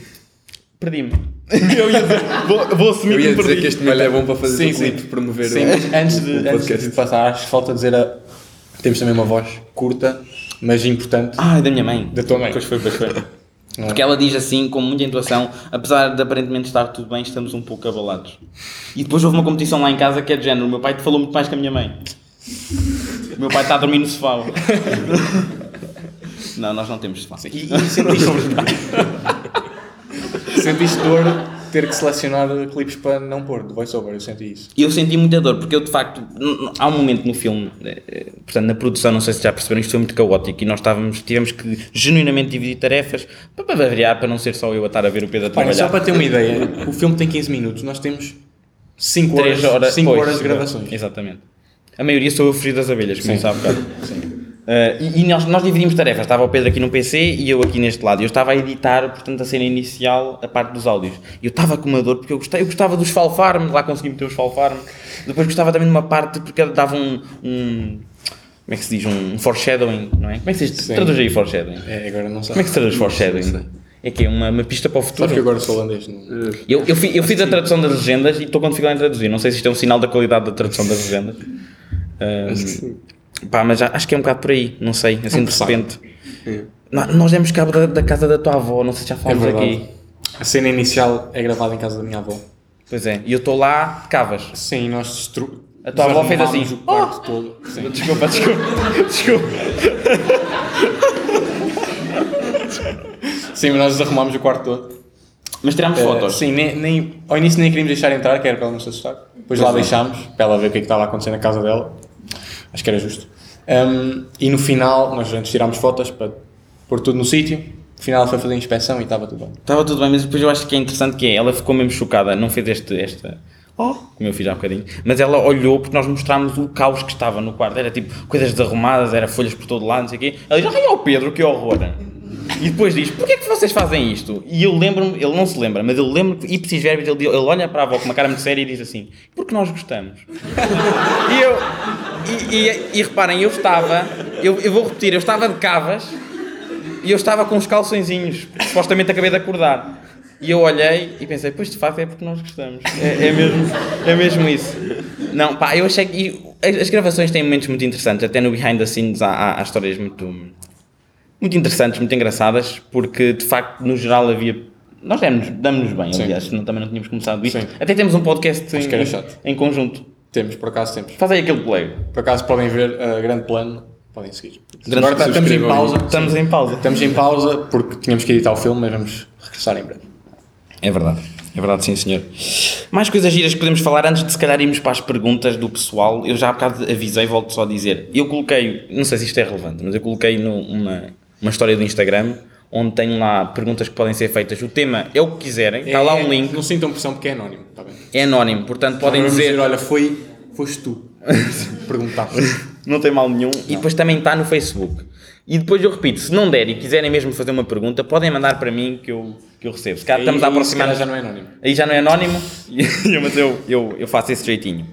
perdi-me. eu ia dizer, vou, vou assumir Eu que ia me dizer perdi. que este momento é bom para fazer Sim, o sim. clipe, promover Sim, o, mas antes de, o antes podcast. de passar, acho que falta dizer a. Temos também uma voz curta, mas importante. Ah, é da minha mãe. Da tua mãe. Pois foi, pois foi. Não é? Porque ela diz assim, com muita intuação, apesar de aparentemente estar tudo bem, estamos um pouco abalados. E depois houve uma competição lá em casa que é de género, o meu pai te falou muito mais que a minha mãe. O meu pai está a dormir no sofá. Não, nós não temos sofá. E, e sentiste, sentiste dor ter que selecionar clipes para não pôr de voiceover, eu senti isso. Eu senti muita dor, porque eu de facto, há um momento no filme, eh, eh, portanto na produção, não sei se já perceberam, isto foi muito caótico e nós estávamos, tivemos que genuinamente dividir tarefas para, para variar, para não ser só eu a estar a ver o Pedro a Olha, trabalhar. só para ter uma ideia, o filme tem 15 minutos, nós temos 5 Três horas, pois, horas de gravações. Exatamente. A maioria sou eu fugir das abelhas, como Sim. sabe, cara. Uh, e e nós, nós dividimos tarefas. Estava o Pedro aqui no PC e eu aqui neste lado. Eu estava a editar, portanto, a cena inicial, a parte dos áudios. E eu estava com uma dor porque eu gostava, eu gostava dos lá consegui meter os fall farms. Depois gostava também de uma parte porque dava um. um como é que se diz? Um foreshadowing, não é? Como é que se diz? Sim. Traduz aí foreshadowing. É, agora não sei. Como é que se traduz foreshadowing? É que é uma, uma pista para o futuro. Sabes que agora sou holandês? Não... Eu, eu, fi- eu fiz a tradução das legendas e estou com dificuldade em traduzir. Não sei se isto é um sinal da qualidade da tradução das legendas. Acho que sim. pá, mas acho que é um bocado por aí. Não sei, assim de Não sabe. repente. É. Nó- Nós demos cabo da, da casa da tua avó. Não sei se já É falamos verdade. aqui. A cena inicial é gravada em casa da minha avó. Pois é, e eu estou lá de cavas. Sim, nós destru... A tua avó fez assim. o quarto todo. Sim. Desculpa, desculpa. desculpa. Sim, mas nós desarrumámos o quarto todo. Mas tirámos Eh, fotos. sim, nem, nem- ao início nem queríamos deixar entrar, que era para ela não se assustar. Depois lá deixámos, para ela ver o que é que estava a acontecer na casa dela. Acho que era justo. Um, e no final, nós antes tirámos fotos para pôr tudo no sítio. No final ela foi fazer a inspeção e estava tudo bem. Estava tudo bem, mas depois eu acho que é interessante que é, ela ficou mesmo chocada, não fez este, esta, oh, como eu fiz há bocadinho, mas ela olhou porque nós mostrámos o caos que estava no quarto, era tipo coisas desarrumadas, era folhas por todo lado, não sei o quê. Ela diz, ai ó Pedro, que horror. E depois diz, porquê é que vocês fazem isto? E eu lembro-me, ele não se lembra, mas eu lembro que, ipsis verbis, ele, ele olha para a avó com uma cara muito séria e diz assim, porque nós gostamos. E eu, e, e, e reparem, eu estava, eu, eu vou repetir, eu estava de cavas, e eu estava com os calçõezinhos, supostamente acabei de acordar. E eu olhei e pensei, pois de facto é porque nós gostamos. É, é mesmo, é mesmo isso. Não, pá, eu achei que. as, gravações têm momentos muito interessantes, até no behind the scenes há, há, há histórias muito. muito interessantes, muito engraçadas, porque de facto, no geral, havia. Nós damos-nos damos bem, aliás, senão também não tínhamos começado isto. Sim. Até temos um podcast em, em conjunto. Temos, por acaso temos. Faz aí aquele play. Por acaso podem ver a grande plano, podem seguir. Grande- Agora estamos em pausa. Estamos em pausa. Estamos em pausa porque tínhamos que editar o filme, mas vamos regressar em breve. É verdade, é verdade, sim senhor. Mais coisas giras que podemos falar antes de se calhar irmos para as perguntas do pessoal. Eu já há bocado avisei, volto só a dizer. Eu coloquei, não sei se isto é relevante, mas eu coloquei no- uma, uma história do Instagram onde tenho lá perguntas que podem ser feitas. O tema é o que quiserem, está lá um link, Não sintam pressão porque é anónimo, está bem? é anónimo, portanto podem Vamos dizer. olha, foi, foste tu. Perguntar. Não tem mal nenhum. E depois também está no Facebook. E depois eu repito, se não der e quiserem mesmo fazer uma pergunta, podem mandar para mim que eu, que eu recebo. Se calhar estamos a aproximar. já não é anónimo. Aí já não é anónimo, mas eu, eu, eu faço esse jeitinho.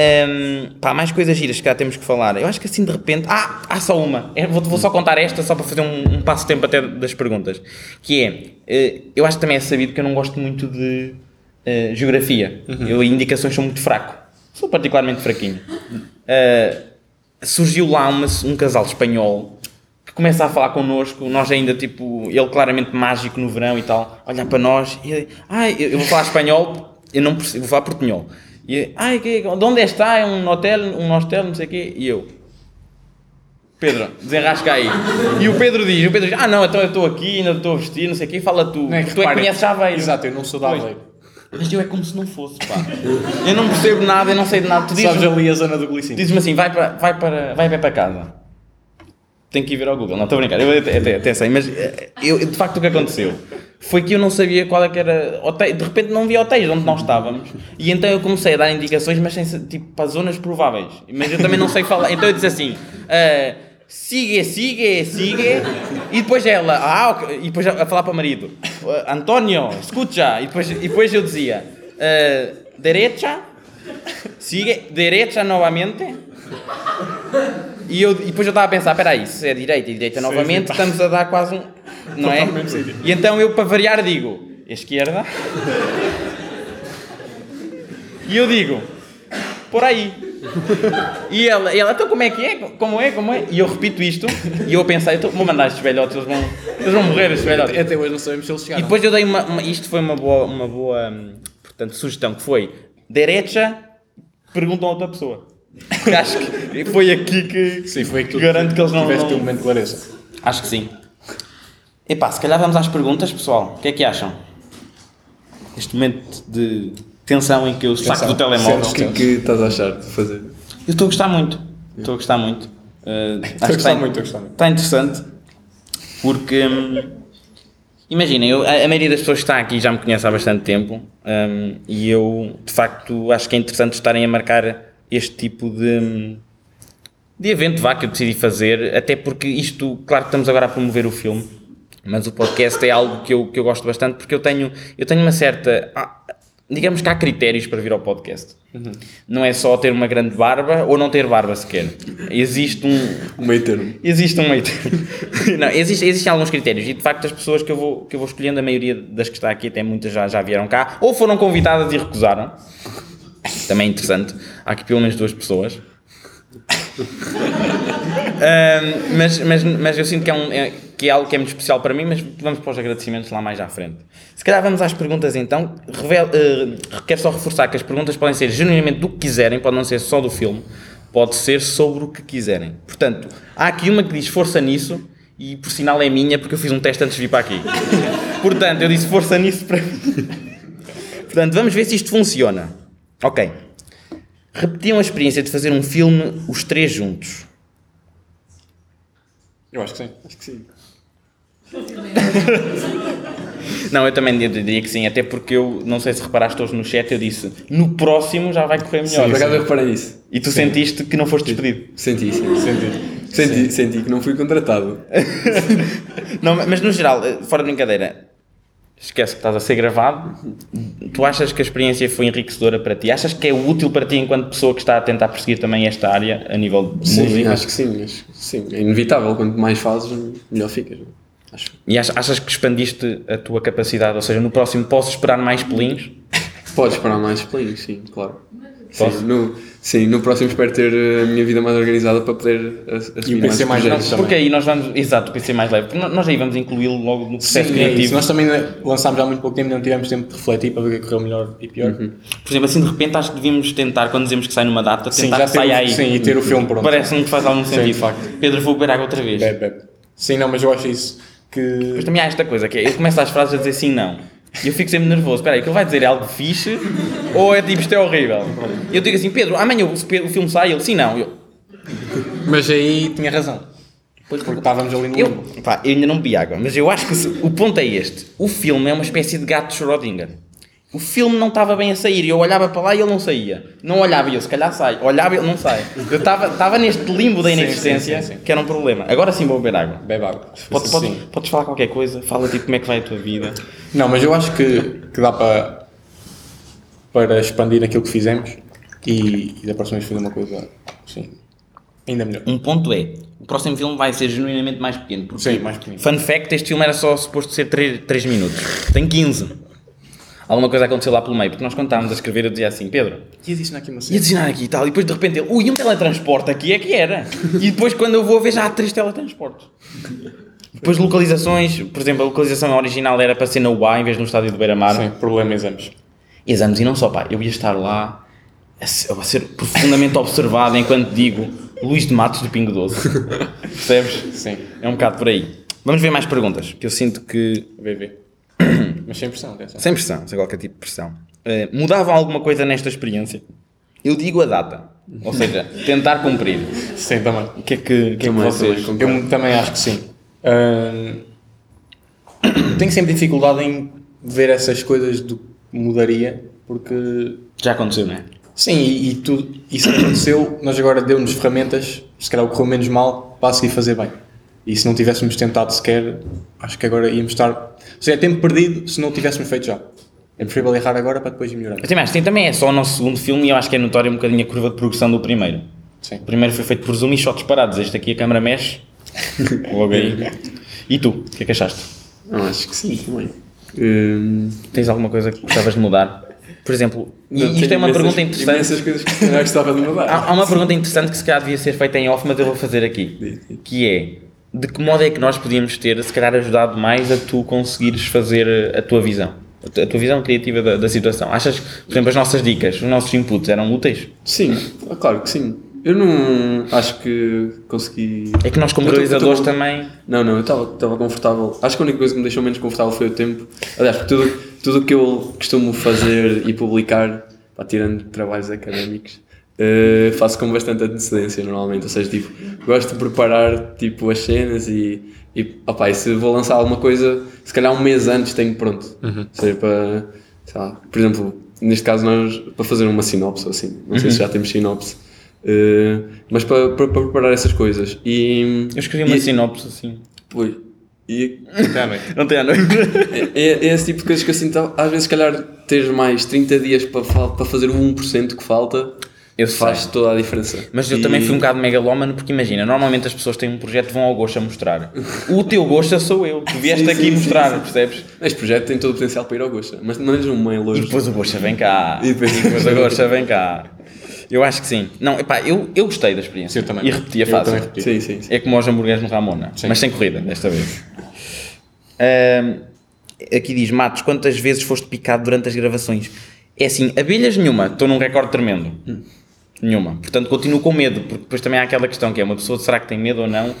Ahm, pá, mais coisas giras que cá temos que falar. Eu acho que assim de repente. Ah, há só uma. Eu vou, vou só contar esta só para fazer um, um passo-tempo até das perguntas. Que é. eh, eu acho que também é sabido que eu não gosto muito de eh, geografia. Eu, indicações são muito fraco. Sou particularmente fraquinho. Eh, surgiu lá uma- um casal espanhol que começa a falar connosco, nós ainda tipo, ele claramente mágico no verão e tal, olhar para nós e ai, eu eu vou falar espanhol, eu não percebo, vou falar portunhol. E ai, que, de onde está? É um hotel, um hostel, não sei o quê. E eu, Pedro, desenrasca aí. E o Pedro diz, o Pedro diz, ah não, então eu estou aqui, ainda estou a vestir, não sei o quê, fala tu. É tu é que conheces Aveiro. Exato, eu não sou da. Aveiro. Mas eu é como se não fosse, pá. Eu não percebo nada, eu não sei de nada. Tu dizes, Sabes ali a zona do glicímio. Diz-me assim, vai para, vai para, vai para casa. Tenho que ir ver ao Google, não estou a brincar, eu até, até, até sei, mas eh, eu, de facto o que aconteceu foi que eu não sabia qual é que era hotel, de repente não via hotéis onde nós estávamos e então eu comecei a dar indicações, mas sem, tipo para zonas prováveis, mas eu também não sei falar, então eu disse assim, ah, sigue, sigue, sigue. E depois ela, ah, ok. e depois a falar para o marido, "Uh, António, escucha. E depois, e depois eu dizia, "Uh, derecha, sigue, derecha novamente. E, eu, e depois eu estava a pensar, espera aí, se é direita e direita novamente, estamos a dar quase um... Não é? E então eu, para variar, digo, esquerda. E eu digo, por aí. E ela, e ela, então como é que é? Como é? Como é? E eu repito isto, e eu a pensar, eu tô- vou mandar estes velhotes, eles vão, eles vão morrer, estes velhotes. Até hoje não sabemos se eles E chegaram. depois eu dei uma, uma- isto foi uma boa, uma boa hum, portanto, sugestão, que foi, derecha, perguntam a outra pessoa. Acho que foi aqui que, Sim, foi que tu garanto que eles não... tiveste um momento de clareza. Acho que sim. Epá, se calhar vamos às perguntas, pessoal. O que é que acham? Este momento de tensão em que eu saco do telemóvel. O que é que estás a achar de fazer? Eu estou a gostar muito. Estou a gostar muito. Uh, acho que está- muito, estou a gostar muito. Está interessante. Porque, hum, imaginem, eu- a, a maioria das pessoas que está aqui já me conhece há bastante tempo hum, e eu, de facto, acho que é interessante estarem a marcar este tipo de, de evento vá, que eu decidi fazer, até porque isto, claro que estamos agora a promover o filme, mas o podcast é algo que eu, que eu gosto bastante porque eu tenho, eu tenho uma certa. ah, Digamos que há critérios para vir ao podcast. Não é só ter uma grande barba ou não ter barba sequer. Existe um, Um meio termo. Existe um meio termo. Não, existe, existem alguns critérios e de facto as pessoas que eu vou, que eu vou escolhendo, a maioria das que está aqui, até muitas já, já vieram cá, ou foram convidadas e recusaram. Também é interessante. Há aqui pelo menos duas pessoas. Mas, mas, mas eu sinto que é, um, é- que é algo que é muito especial para mim, mas vamos para os agradecimentos lá mais à frente. Se calhar vamos às perguntas então. Revel, eh, quero só reforçar que as perguntas podem ser genuinamente do que quiserem, pode não ser só do filme, pode ser sobre o que quiserem. Portanto, há aqui uma que diz força nisso, e por sinal é minha, porque eu fiz um teste antes de vir para aqui. Portanto, eu disse força nisso para mim. Portanto, vamos ver se isto funciona. Ok. Repetiam a experiência de fazer um filme os três juntos. Eu acho que sim. Acho que sim. Não, eu também diria que sim, até porque eu, não sei se reparaste hoje no chat, eu disse, no próximo já vai correr melhor. Por acaso eu reparei nisso. E tu sentiste que não foste despedido. Senti, sim. Senti. Senti, senti que não fui contratado. Não, mas no geral, eh, fora de brincadeira, esquece que estás a ser gravado, tu achas que a experiência foi enriquecedora para ti? Achas que é útil para ti enquanto pessoa que está a tentar perseguir também esta área a nível de Sim, música? acho que sim. Acho que sim. É inevitável. Quanto mais fazes, melhor ficas. Acho. E ach- achas que expandiste a tua capacidade? Ou seja, no próximo posso esperar mais pelinhos? Podes parar mais pelinhos, sim, claro. Posso? Sim no, sim, no próximo espero ter eh, a minha vida mais organizada para poder ass- assumir PC mais projetos. grande. Porque aí nós vamos, exato, o PC mais leve, porque nós aí vamos incluí-lo logo no processo Sim, é criativo. isso. Nós também lançámos há muito pouco tempo e não tivemos tempo de refletir para ver o que é que correu melhor e pior. Por exemplo, assim de repente acho que devíamos tentar, quando dizemos que sai numa data, Sim, tentar já que saia o- aí. sim, e ter o filme pronto. Parece-me que faz algum sentido. facto. Pedro, vou beber água outra vez. Bebe, bebe. Sim, não, mas eu acho isso que. Mas também há esta coisa, que é, eu começo as frases a dizer sim, não. E eu fico sempre nervoso. Espera aí, que ele vai dizer é algo fixe ou é tipo, isto é horrível? Eu digo assim, Pedro, amanhã o, o filme sai, ele, sim, não. Eu, Mas aí tinha razão. Porque estávamos ali no eu, limbo. pá, eu ainda não bebi água, mas eu acho que o ponto é este. O filme é uma espécie de gato de Schrödinger. O filme não estava bem a sair e eu olhava para lá e ele não saía. Não olhava e eu, se calhar sai. Olhava e ele não sai. Eu estava neste limbo da Sim, inexistência sim, sim, sim. que era um problema. Agora sim vou beber água. Bebe água. Podes, podes, Sim. podes falar qualquer coisa, fala tipo como é que vai a tua vida. Não, mas eu acho que, que dá para, para expandir aquilo que fizemos e, e da próxima vez fazer uma coisa assim, ainda melhor. Um ponto é, o próximo filme vai ser genuinamente mais pequeno. Porque, Sim, mais pequeno. Fun fact, este filme era só suposto ser 3, 3 minutos. Tem 15. Alguma coisa aconteceu lá pelo meio, porque nós quando estávamos a escrever eu dizia assim, Pedro, E existe aqui uma ia desenhar aqui e tal, e depois de repente ele, ui, um teletransporte aqui é que era. E depois quando eu vou ver já há 3 teletransportes. Depois localizações, por exemplo, a localização original era para ser na UA em vez de no estádio do Beira-Mar. Sim, problema exames. exames e não só, pá, eu ia estar lá a ser, a ser profundamente observado enquanto digo Luís de Matos do Pingo Doce. Percebes? Sim, É um bocado por aí. Vamos ver mais perguntas, que eu sinto que. VV. Mas sem pressão, atenção. Sem pressão, sem qualquer tipo de pressão. Eh, mudavam alguma coisa nesta experiência? Eu digo a data. Ou seja, tentar cumprir. Sim, também. O que é que, o que, é que vocês. também, Eu também acho que sim. Ahn, tenho sempre dificuldade em ver essas coisas do que mudaria, porque Já aconteceu, não é? Sim, e, e tudo isso aconteceu, nós agora deu-nos ferramentas, se calhar o correu menos mal, para a seguir fazer bem. E se não tivéssemos tentado sequer, acho que agora íamos estar. Ou seja, é tempo perdido se não tivéssemos feito já. É preferível errar agora para depois. Eu também acho que sim, também é só o nosso segundo filme e eu acho que é notório um bocadinho a curva de progressão do primeiro. Sim. O primeiro foi feito por zoom e shots parados. Este aqui a câmera mexe. Logo aí. E tu? O que é que achaste? Não, acho que sim também. Hum, Tens alguma coisa que gostavas de mudar? Por exemplo, e não, isto é uma imensas- pergunta interessante. Imensas coisas que eu gostava de mudar. Há, há uma pergunta interessante que se calhar devia ser feita em off, mas eu vou fazer aqui. Que é, de que modo é que nós podíamos ter, se calhar, ajudado mais a tu conseguires fazer a tua visão? A tu- a tua visão criativa da, da situação. Achas que, por exemplo, as nossas dicas, os nossos inputs eram úteis? Sim, ah, claro que sim. Eu não acho que consegui. É que nós, como realizadores, tô- também... Não, não, eu estava confortável. Acho que a única coisa que me deixou menos confortável foi o tempo. Aliás, tudo o que eu costumo fazer e publicar, pá, tirando trabalhos académicos, eh, faço com bastante antecedência normalmente. Ou seja, tipo, gosto de preparar tipo, as cenas e, e, opá, e se vou lançar alguma coisa, se calhar um mês antes tenho pronto. Ou seja, para, sei lá, por exemplo, neste caso nós, para fazer uma sinopse ou assim, não sei se já temos sinopse. eh, mas para, para, para preparar essas coisas e Eu escrevi uma e- sinopse, assim. Pois. E à. Não tem a noite. é, é esse tipo de coisas que eu sinto. Às vezes, se calhar, teres mais 30 dias para, para fazer o 1% que falta Eu faz sei. toda a diferença. Mas eu E- também fui um bocado megalómano porque imagina, normalmente as pessoas têm um projeto vão ao Gosto a mostrar. O teu Gosto sou eu. Tu vieste Sim, aqui sim, mostrar, sim, percebes? Este projeto tem todo o potencial para ir ao Gosta, mas não um mail E hoje. depois o Gosta vem cá. E depois- o Gosta vem cá. Eu acho que sim. Não, epá, eu, eu gostei da experiência. Eu também. E repetia Eu fácil. também repeti. Sim, sim. É como os hambúrgueres no Ramona, mas sem corrida, desta vez. Aqui diz, Matos, quantas vezes foste picado durante as gravações? É assim, abelhas nenhuma, estou num recorde tremendo. Nenhuma. Portanto, continuo com medo, porque depois também há aquela questão que é uma pessoa, será que tem medo ou não?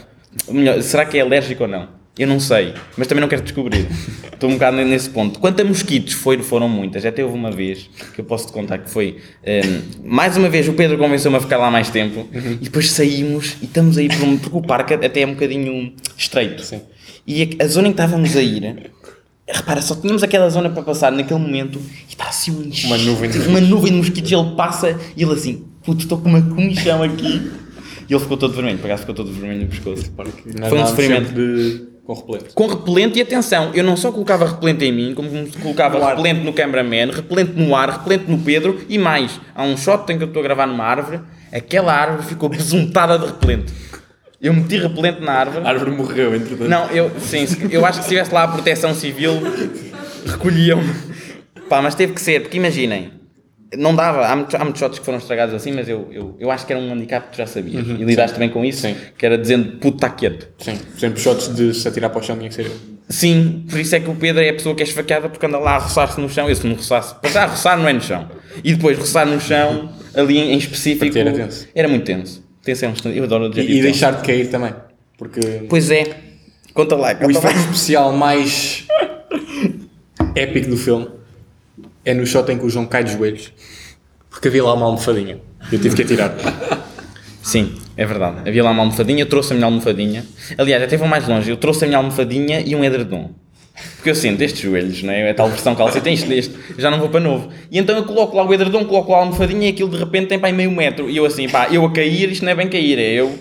Ou melhor, será que é alérgico ou não? Eu não sei, mas também não quero descobrir. Estou um bocado nesse ponto. Quanto a mosquitos, foi, foram muitas. Até houve uma vez que eu posso te contar que foi. ahm, mais uma vez, o Pedro convenceu-me a ficar lá mais tempo e depois saímos e estamos aí por um, porque o parque até é um bocadinho estreito. Sim. E a, a zona em que estávamos a ir, repara, só tínhamos aquela zona para passar naquele momento e está assim um Uma nuvem de uma nuvem de mosquitos. E ele passa e ele assim, puto, estou com uma comichão aqui. E ele ficou todo vermelho, por acaso ficou todo vermelho no pescoço. Foi um sofrimento. de- com repelente. Com repelente e atenção, eu não só colocava repelente em mim, como colocava No ar. repelente no cameraman, repelente no ar, repelente no Pedro e mais. Há um shot em que eu estou a gravar numa árvore, aquela árvore ficou besuntada de repelente. Eu meti repelente na árvore. A árvore morreu, entretanto. Não, eu, sim, eu acho que se estivesse lá a proteção civil, recolhiam-me. Pá, mas teve que ser, porque imaginem, não dava, há muitos, há muitos shots que foram estragados assim, mas eu, eu, eu acho que era um handicap que tu já sabias. e lidaste também com isso, Sim. que era dizendo, puto, está quieto. Sim. Por exemplo, shots de se atirar para o chão tinha que ser eu. Sim, por isso é que o Pedro é a pessoa que é esfaqueada porque anda lá a roçar-se no chão. Eu se me roçasse, para já roçar não é no chão. E depois roçar no chão, ali em, específico. Era tenso. Era muito tenso. Tenso é um Eu adoro o E, e deixar de cair também. Porque Pois é. Conta lá, o conta lá. efeito especial mais épico do filme é no shot em que o João cai de joelhos. Porque havia lá uma almofadinha. Eu tive que atirar. Sim, é verdade. Havia lá uma almofadinha, eu trouxe a minha almofadinha. Aliás, até vou mais longe, eu trouxe a minha almofadinha e um edredom. Porque eu sinto estes joelhos, não é? A tal versão calça tem isto deste, já não vou para novo. E então eu coloco lá o edredom, coloco lá a almofadinha e aquilo de repente tem para aí meio metro. E eu assim, pá, eu a cair, isto não é bem cair, é eu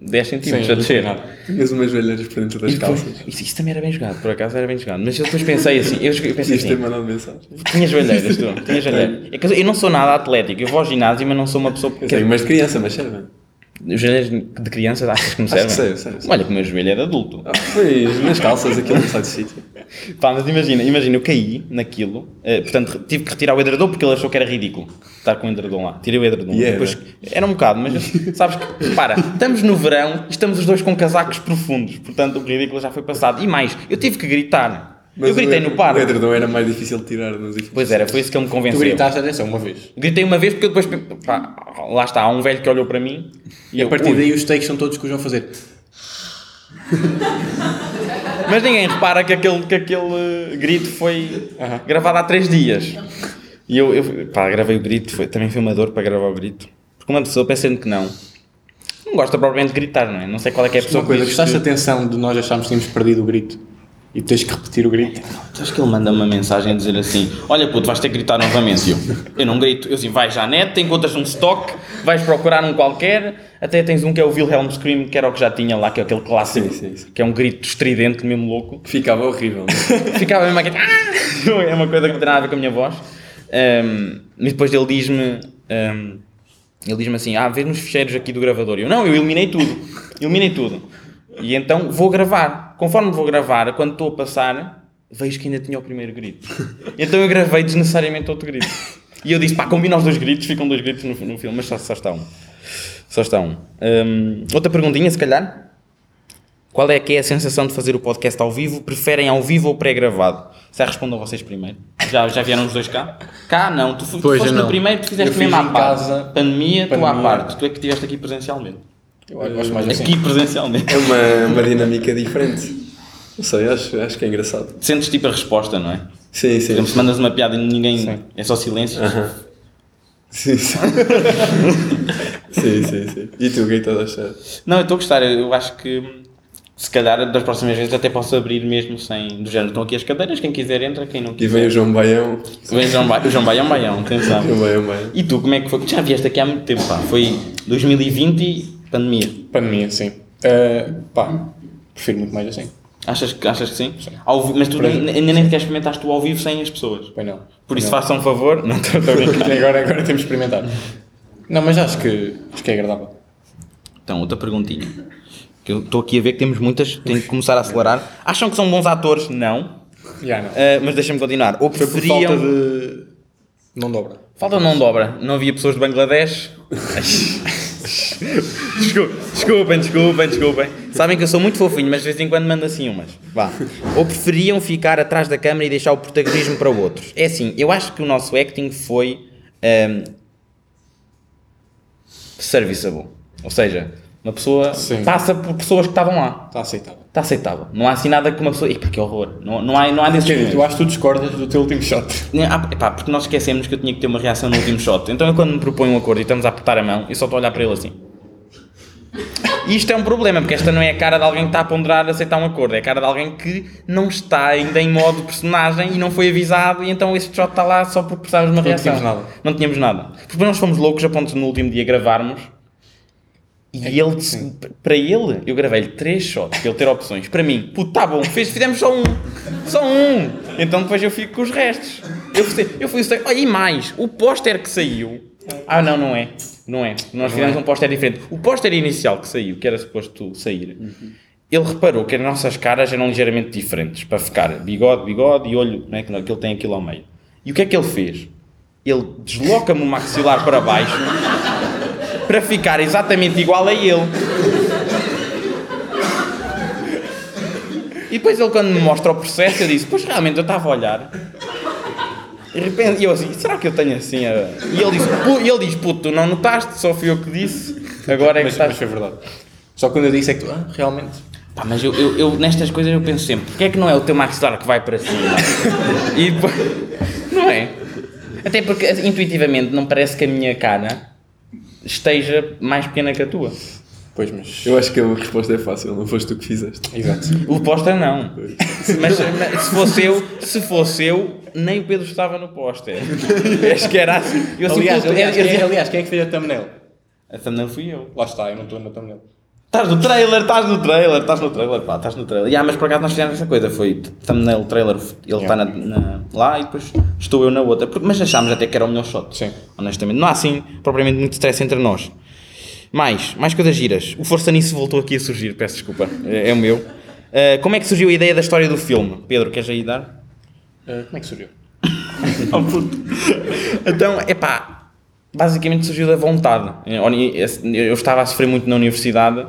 10 centímetros Sim, a descer. Tinhas umas joelheiras por dentro das depois, calças. isso, isso também era bem jogado, por acaso era bem jogado. Mas eu depois pensei assim, eu, pensei assim, mandado mensagem. tinha joelheiras tu, tinha joelheiras. É eu não sou nada atlético, eu vou ao ginásio, mas não sou uma pessoa Eu pequena. tenho mais criança, mas serve. Os joelheiros de me Acho que servem? sei, sei, sei. Olha que o meu joelho é de adulto. Ah, Pois, nas calças aquilo não sai de sítio. Pá, mas imagina, imagina, eu caí naquilo, eh, portanto tive que retirar o edredom porque ele achou que era ridículo estar com o edredom lá. Tirei o edredom. Era? Depois, era um bocado, mas sabes que, repara, estamos no verão e estamos os dois com casacos profundos, portanto o ridículo já foi passado. E mais, eu tive que gritar. Eu gritei no par. O edredom era mais difícil de tirar nos edifícios. Pois era, foi isso que ele me Tu convenceu. gritaste, atenção, uma vez. Gritei uma vez porque depois, pá, lá está, há um velho que olhou para mim e, E a eu, partir ui. daí os takes são todos que o João fazer. Mas ninguém repara que aquele, que aquele eh, grito foi Aham. gravado há três dias. E eu, eu pá, gravei o grito, foi, também foi uma dor para gravar o grito. Porque uma pessoa, pensando que não, não gosta propriamente de gritar, não é? Não sei qual é que é a pessoa Uma coisa, gostaste que... atenção de nós acharmos que tínhamos perdido o grito e tens que repetir o grito? Acho que ele manda uma mensagem a dizer assim: Olha, puto, vais ter que gritar novamente. Eu, eu não grito. Eu assim: Vais à net, encontras um stock, vais procurar um qualquer. Até tens um que é o Wilhelm Scream, que era o que já tinha lá, que é aquele clássico, Sim, sim, sim. que é um grito estridente, mesmo louco. Ficava horrível. Ficava mesmo aqui. "Ah!" É uma coisa que não tem nada a ver com a minha voz. Um, e depois ele diz-me. um, ele diz-me assim: Ah, vê nos ficheiros aqui do gravador. E eu, não, eu eliminei tudo. Eliminei tudo. E então vou gravar. Conforme vou gravar, quando estou a passar, vejo que ainda tinha o primeiro grito. Então eu gravei desnecessariamente outro grito. E eu disse: pá, combina os dois gritos, ficam dois gritos no, no filme, mas só, só está um. Só está um. Um, outra perguntinha, se calhar. Qual é que é a sensação de fazer o podcast ao vivo? Preferem ao vivo ou pré-gravado? Já respondam vocês primeiro. Já, já vieram os dois cá? Cá não, tu, tu Pois, foste no primeiro, tu fizeste mesmo à casa. Pandemia, tu à Pandemia. parte. Tu é que estiveste aqui presencialmente. Eu gosto mais assim. Aqui presencialmente. É uma, uma dinâmica diferente. Não sei, acho, acho que é engraçado. Sentes tipo a resposta, não é? Sim, Por sim. exemplo, se mandas uma piada e ninguém. Sim. É só silêncio. Aham. Sim, sim. sim, sim, sim. E tu, o que é que estás a achar? Não, eu estou a gostar. Eu acho que se calhar das próximas vezes até posso abrir mesmo sem. Do género. Estão aqui as cadeiras, quem quiser entra, quem não E quiser. vem o João Baião. Vem o João Baião. O João Baião, Baião, atenção. João Baião, Baião. E tu, como é que foi? Já vieste aqui há muito tempo, pá. Foi 2020 e pandemia. Pandemia, sim. Uh, pá, prefiro muito mais assim. Achas, que- achas que sim? Ao vi- mas tu nem- ainda nem sequer experimentaste o ao vivo sem as pessoas. Pois não. Por isso façam um favor. Não estou a brincar. agora, agora temos de experimentar. Não, mas acho que, acho que é agradável. Então, outra perguntinha. Que eu estou aqui a ver que temos muitas, tenho que começar a acelerar. Acham que são bons atores? Não. Já não. Ah, mas deixa-me continuar. Ou preferiam. falta de. Não dobra. Falta não dobra. Não havia pessoas de Bangladesh. Desculpem, desculpem, desculpem, desculpem. Sabem que eu sou muito fofinho, mas de vez em quando mando assim umas. Vá. Ou preferiam ficar atrás da câmara e deixar o protagonismo para outros? É assim, eu acho que o nosso acting foi ahm, serviceable. Ou seja, uma pessoa Sim. passa por pessoas que estavam lá. Está aceitável. Está aceitável. Não há assim nada que uma pessoa. Epá, que horror. Não, não, há, não há desses momentos. tu acho que tu discordas do teu último shot. Ah, epá, porque nós esquecemos que eu tinha que ter uma reação no último shot. Então eu quando me proponho um acordo e estamos a apertar a mão, eu só estou a olhar para ele assim. E isto é um problema, porque esta não é a cara de alguém que está a ponderar aceitar um acordo, é a cara de alguém que não está ainda em modo personagem e não foi avisado, e então este shot está lá só porque precisávamos de uma Não reação. tínhamos nada. Não tínhamos nada. Porque nós fomos loucos a ponto de no último dia gravarmos e É, ele, para ele, eu gravei-lhe três shots, para ele ter opções. Para mim, puto, tá bom, fez, fizemos só um. Só um. Então depois eu fico com os restos. Eu fui, eu fui olha, e mais, o póster que saiu. Ah, não, não é. Não é. Nós fizemos um póster diferente. O póster inicial que saiu, que era suposto sair, ele reparou que as nossas caras eram ligeiramente diferentes, para ficar bigode, bigode e olho, né, que ele tem aquilo ao meio. E o que é que ele fez? Ele desloca-me o maxilar para baixo para ficar exatamente igual a ele. E depois ele quando me mostra o processo, eu disse, pois realmente eu estava a olhar. E de repente, eu assim, será que eu tenho assim a... E ele, e ele diz, puto, tu não notaste, só fui eu que disse, agora é que Mas, estás... mas foi verdade. Só quando eu disse é que tu, ah, realmente. Pá, mas eu, eu, eu, nestas coisas eu penso sempre, porque é que não é o teu maxilar que vai para cima? e depois, não é? Até porque assim, intuitivamente não parece que a minha cara esteja mais pequena que a tua. Pois, mas. Eu acho que a resposta é fácil, não foste tu que fizeste. Exato. O póster não. Mas, mas se fosse eu, se fosse eu, nem o Pedro estava no póster. Acho que era assim. Eu aliás, aliás, eu- aliás, quem é que fez a thumbnail? A thumbnail fui eu. Lá está, eu não estou na thumbnail. Estás no trailer, estás no trailer, estás no trailer, pá, estás no trailer. Yeah, mas por acaso nós fizemos essa coisa, foi thumbnail, trailer, ele está na, na- lá e depois estou eu na outra. Mas achámos até que era o melhor shot. Sim. Honestamente. Não há assim propriamente muito stress entre nós. Mais, mais coisas giras. O Força Nisso voltou aqui a surgir, peço desculpa, é, é o meu. Uh, como é que surgiu a ideia da história do filme? Pedro, queres aí dar? Ah, como é que surgiu? Oh, puto. então, epá, basicamente surgiu da vontade. Eu estava a sofrer muito na universidade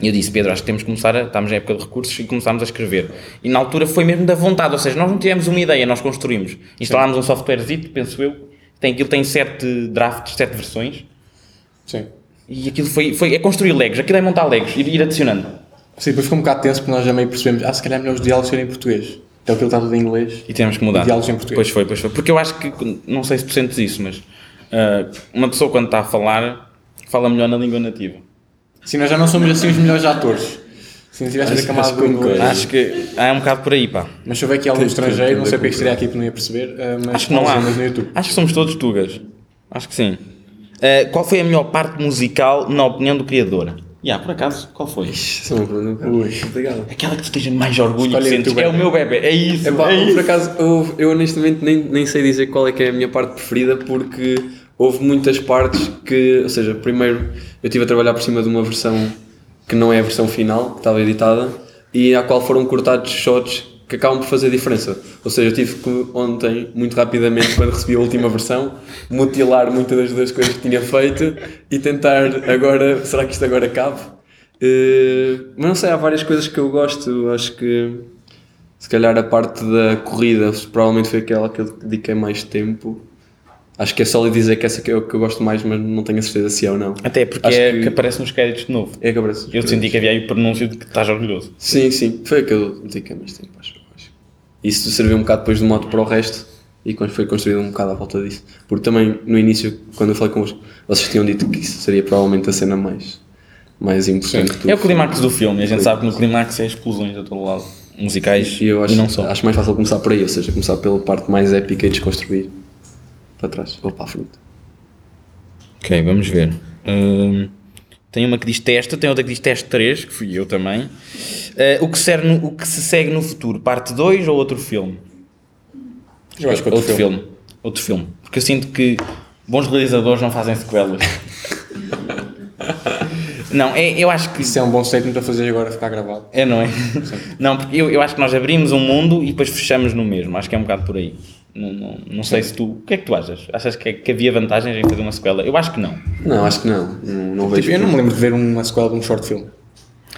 e eu disse, Pedro, acho que temos que começar a. Estamos na época de recursos e começámos a escrever. E na altura foi mesmo da vontade, ou seja, nós não tivemos uma ideia, nós construímos. Instalámos um softwarezito, penso eu. Tem, aquilo tem sete drafts, sete versões. Sim. E aquilo foi, foi. É construir legos, aquilo é montar legos, ir, ir adicionando. Sim, depois ficou um bocado tenso porque nós já meio percebemos, ah, se calhar é melhor os diálogos serem em português. Então aquilo está tudo em inglês. E temos que mudar. Diálogos em português. Pois foi, pois foi. Porque eu acho que, não sei se tu sentes isso, mas ah, uma pessoa quando está a falar, fala melhor na língua nativa. Sim, nós já não somos assim os melhores atores. Se não tivesse Acho- a camada acho que que é um bocado por aí, pá. Mas se houver aqui algum Tem- estrangeiro, tem- não sei porque estaria aqui porque não ia perceber, eh, mas Acho que não há. legendas no YouTube. Acho que somos todos tugas. Acho que sim. Uh, qual foi a melhor parte musical na opinião do criador? Yeah, por acaso, qual foi? Isso é Ui. Aquela que tu tens mais orgulho que sentes. É o meu bebê, é isso. É por isso. acaso, eu, eu honestamente nem, nem sei dizer qual é que é a minha parte preferida porque houve muitas partes que, ou seja, primeiro eu estive a trabalhar por cima de uma versão que não é a versão final, que estava editada, e à qual foram cortados shots que acabam por fazer diferença. Ou seja, eu tive que ontem, muito rapidamente, quando recebi a última versão, mutilar muitas das coisas que tinha feito e tentar agora, será que isto agora cabe? Eh, mas não sei, há várias coisas que eu gosto, acho que se calhar a parte da corrida provavelmente foi aquela que eu dediquei mais tempo. Acho que é só lhe dizer que essa que é o que eu gosto mais, mas não tenho a certeza se é ou não. Até porque Acho é que... que- aparece nos créditos de novo. É que aparece. Eu senti que havia aí o pronúncio de que estás orgulhoso. Sim, sim, foi que eu dediquei mais tempo, acho. Isso serviu um bocado depois do modo para o resto e quando foi construído um bocado à volta disso. Porque também no início, quando eu falei convosco, vocês tinham dito que isso seria provavelmente a cena mais, mais importante. tudo. É o clímax do filme, e a gente sabe que no clímax é explosões a todo lado. Musicais E eu acho, não só. acho mais fácil começar por aí, ou seja, começar pela parte mais épica e desconstruir para trás ou para a frente. Ok, vamos ver. Hum, tem uma que diz testa, tem outra que diz teste 3, que fui eu também. Uh, o, que no- o que se segue no futuro, parte 2 ou outro filme? Eu acho que outro filme. Outro filme. Porque eu sinto que bons realizadores não fazem sequelas. não, é, eu acho que. Isso é um bom statement a fazer agora ficar gravado. É, não é? Não, porque eu, eu acho que nós abrimos um mundo e depois fechamos no mesmo. Acho que é um bocado por aí. Não, não, não sei se tu. O que é que tu achas? Achas que, que havia vantagens em fazer uma sequela? Eu acho que não. Não, acho que não. Não, não vejo. Tipo, eu não me lembro de ver uma sequela de um short film.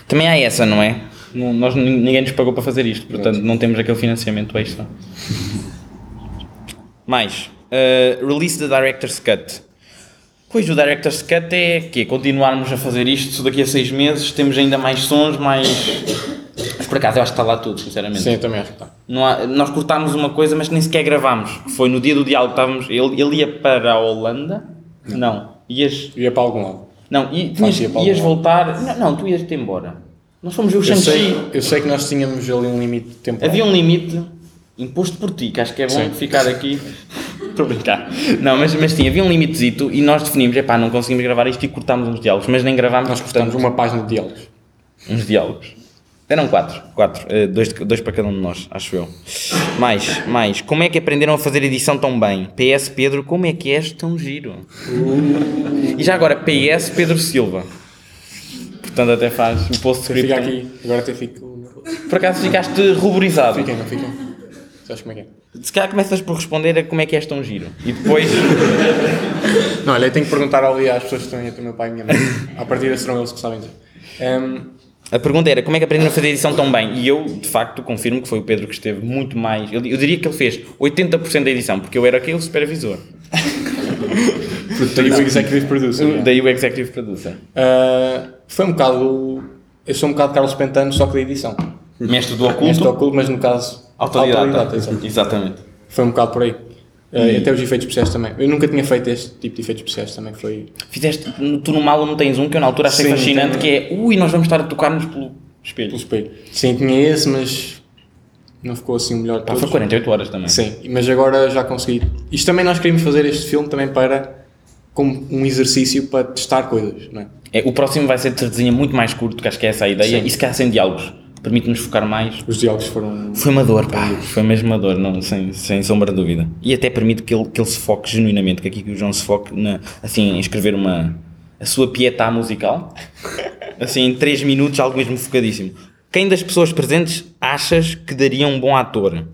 Também há essa, não é? Não- nós, ninguém nos pagou para fazer isto, portanto não temos aquele financiamento extra. Mais, uh, release da Director's Cut. Pois o Director's Cut é que continuarmos a fazer isto daqui a seis meses, temos ainda mais sons, mais. Por acaso eu acho que está lá tudo, sinceramente. Sim, também acho que está. Não há- nós cortámos uma coisa, mas nem sequer gravámos. Foi no dia do diálogo, estávamos, ele, ele ia para a Holanda? Não. Ias, Eu ia para algum lado. não, i- tinhas, ia ias voltar. Não, não, tu ias-te embora. Nós fomos ver o Eu Shang-Chi. eu sei que nós tínhamos ali um limite de tempo. Havia um limite imposto por ti, que acho que é bom Sim. ficar aqui. Estou a brincar. Não, mas, mas sim, havia um limitezito e nós definimos, epá, não conseguimos gravar isto e cortámos uns diálogos, mas nem gravámos Nós cortamos uma página de diálogos. uns diálogos. Eram quatro, quatro, eh, dois, dois para cada um de nós, acho eu. Mais, mais, como é que aprenderam a fazer edição tão bem? PS Pedro, como é que és tão giro? E já agora, PS Pedro Silva. Portanto, até faz um postscript. Fica aqui, agora até fico. Por acaso ficaste ruborizado. Fiquem, não fiquem? Sabes como é que é? Se calhar começas por responder a como é que és tão giro. E depois. Não, olha, eu tenho que perguntar ali às pessoas que estão aí, o meu pai e a minha mãe. À partida serão eles que sabem dizer. Ehm, A pergunta era como é que aprenderam a fazer edição tão bem? E eu, de facto, confirmo que foi o Pedro que esteve muito mais. Eu, eu diria que ele fez 80% da edição, porque eu era aquele supervisor. daí o Executive Producer. yeah. Daí o Executive Producer. Ah, foi um bocado. Eu sou um bocado Carlos Pentano, só que da edição. Mestre do oculto. oculto, mas no caso. Autodidata. exato. Exatamente. Foi um bocado por aí. Ah, Até os efeitos especiais também. Eu nunca tinha feito este tipo de efeitos especiais também. Foi. Fizeste. Tu no malo não tens um que eu na altura achei Sim, fascinante, que é. Ui, nós vamos estar a tocar-nos pelo espelho. pelo espelho. Sim, tinha esse, mas. Não ficou assim o melhor. Pá, todos. foi 48 horas também. Sim, mas agora já consegui. Isto também nós queríamos fazer este filme também para. como um exercício para testar coisas, não é? É, o próximo vai ser de certeza muito mais curto, que acho que é essa a ideia, Sim. e se calhar sem diálogos. Permite-nos focar mais. Os diálogos foram. Foi uma dor, pá. Foi mesmo uma dor, não, sem, sem sombra de dúvida. E até permite que ele, que ele se foque genuinamente, que aqui que o João se foque na, assim, em escrever uma, a sua pietá musical. Assim, em 3 minutos, algo mesmo focadíssimo. Quem das pessoas presentes achas que daria um bom ator?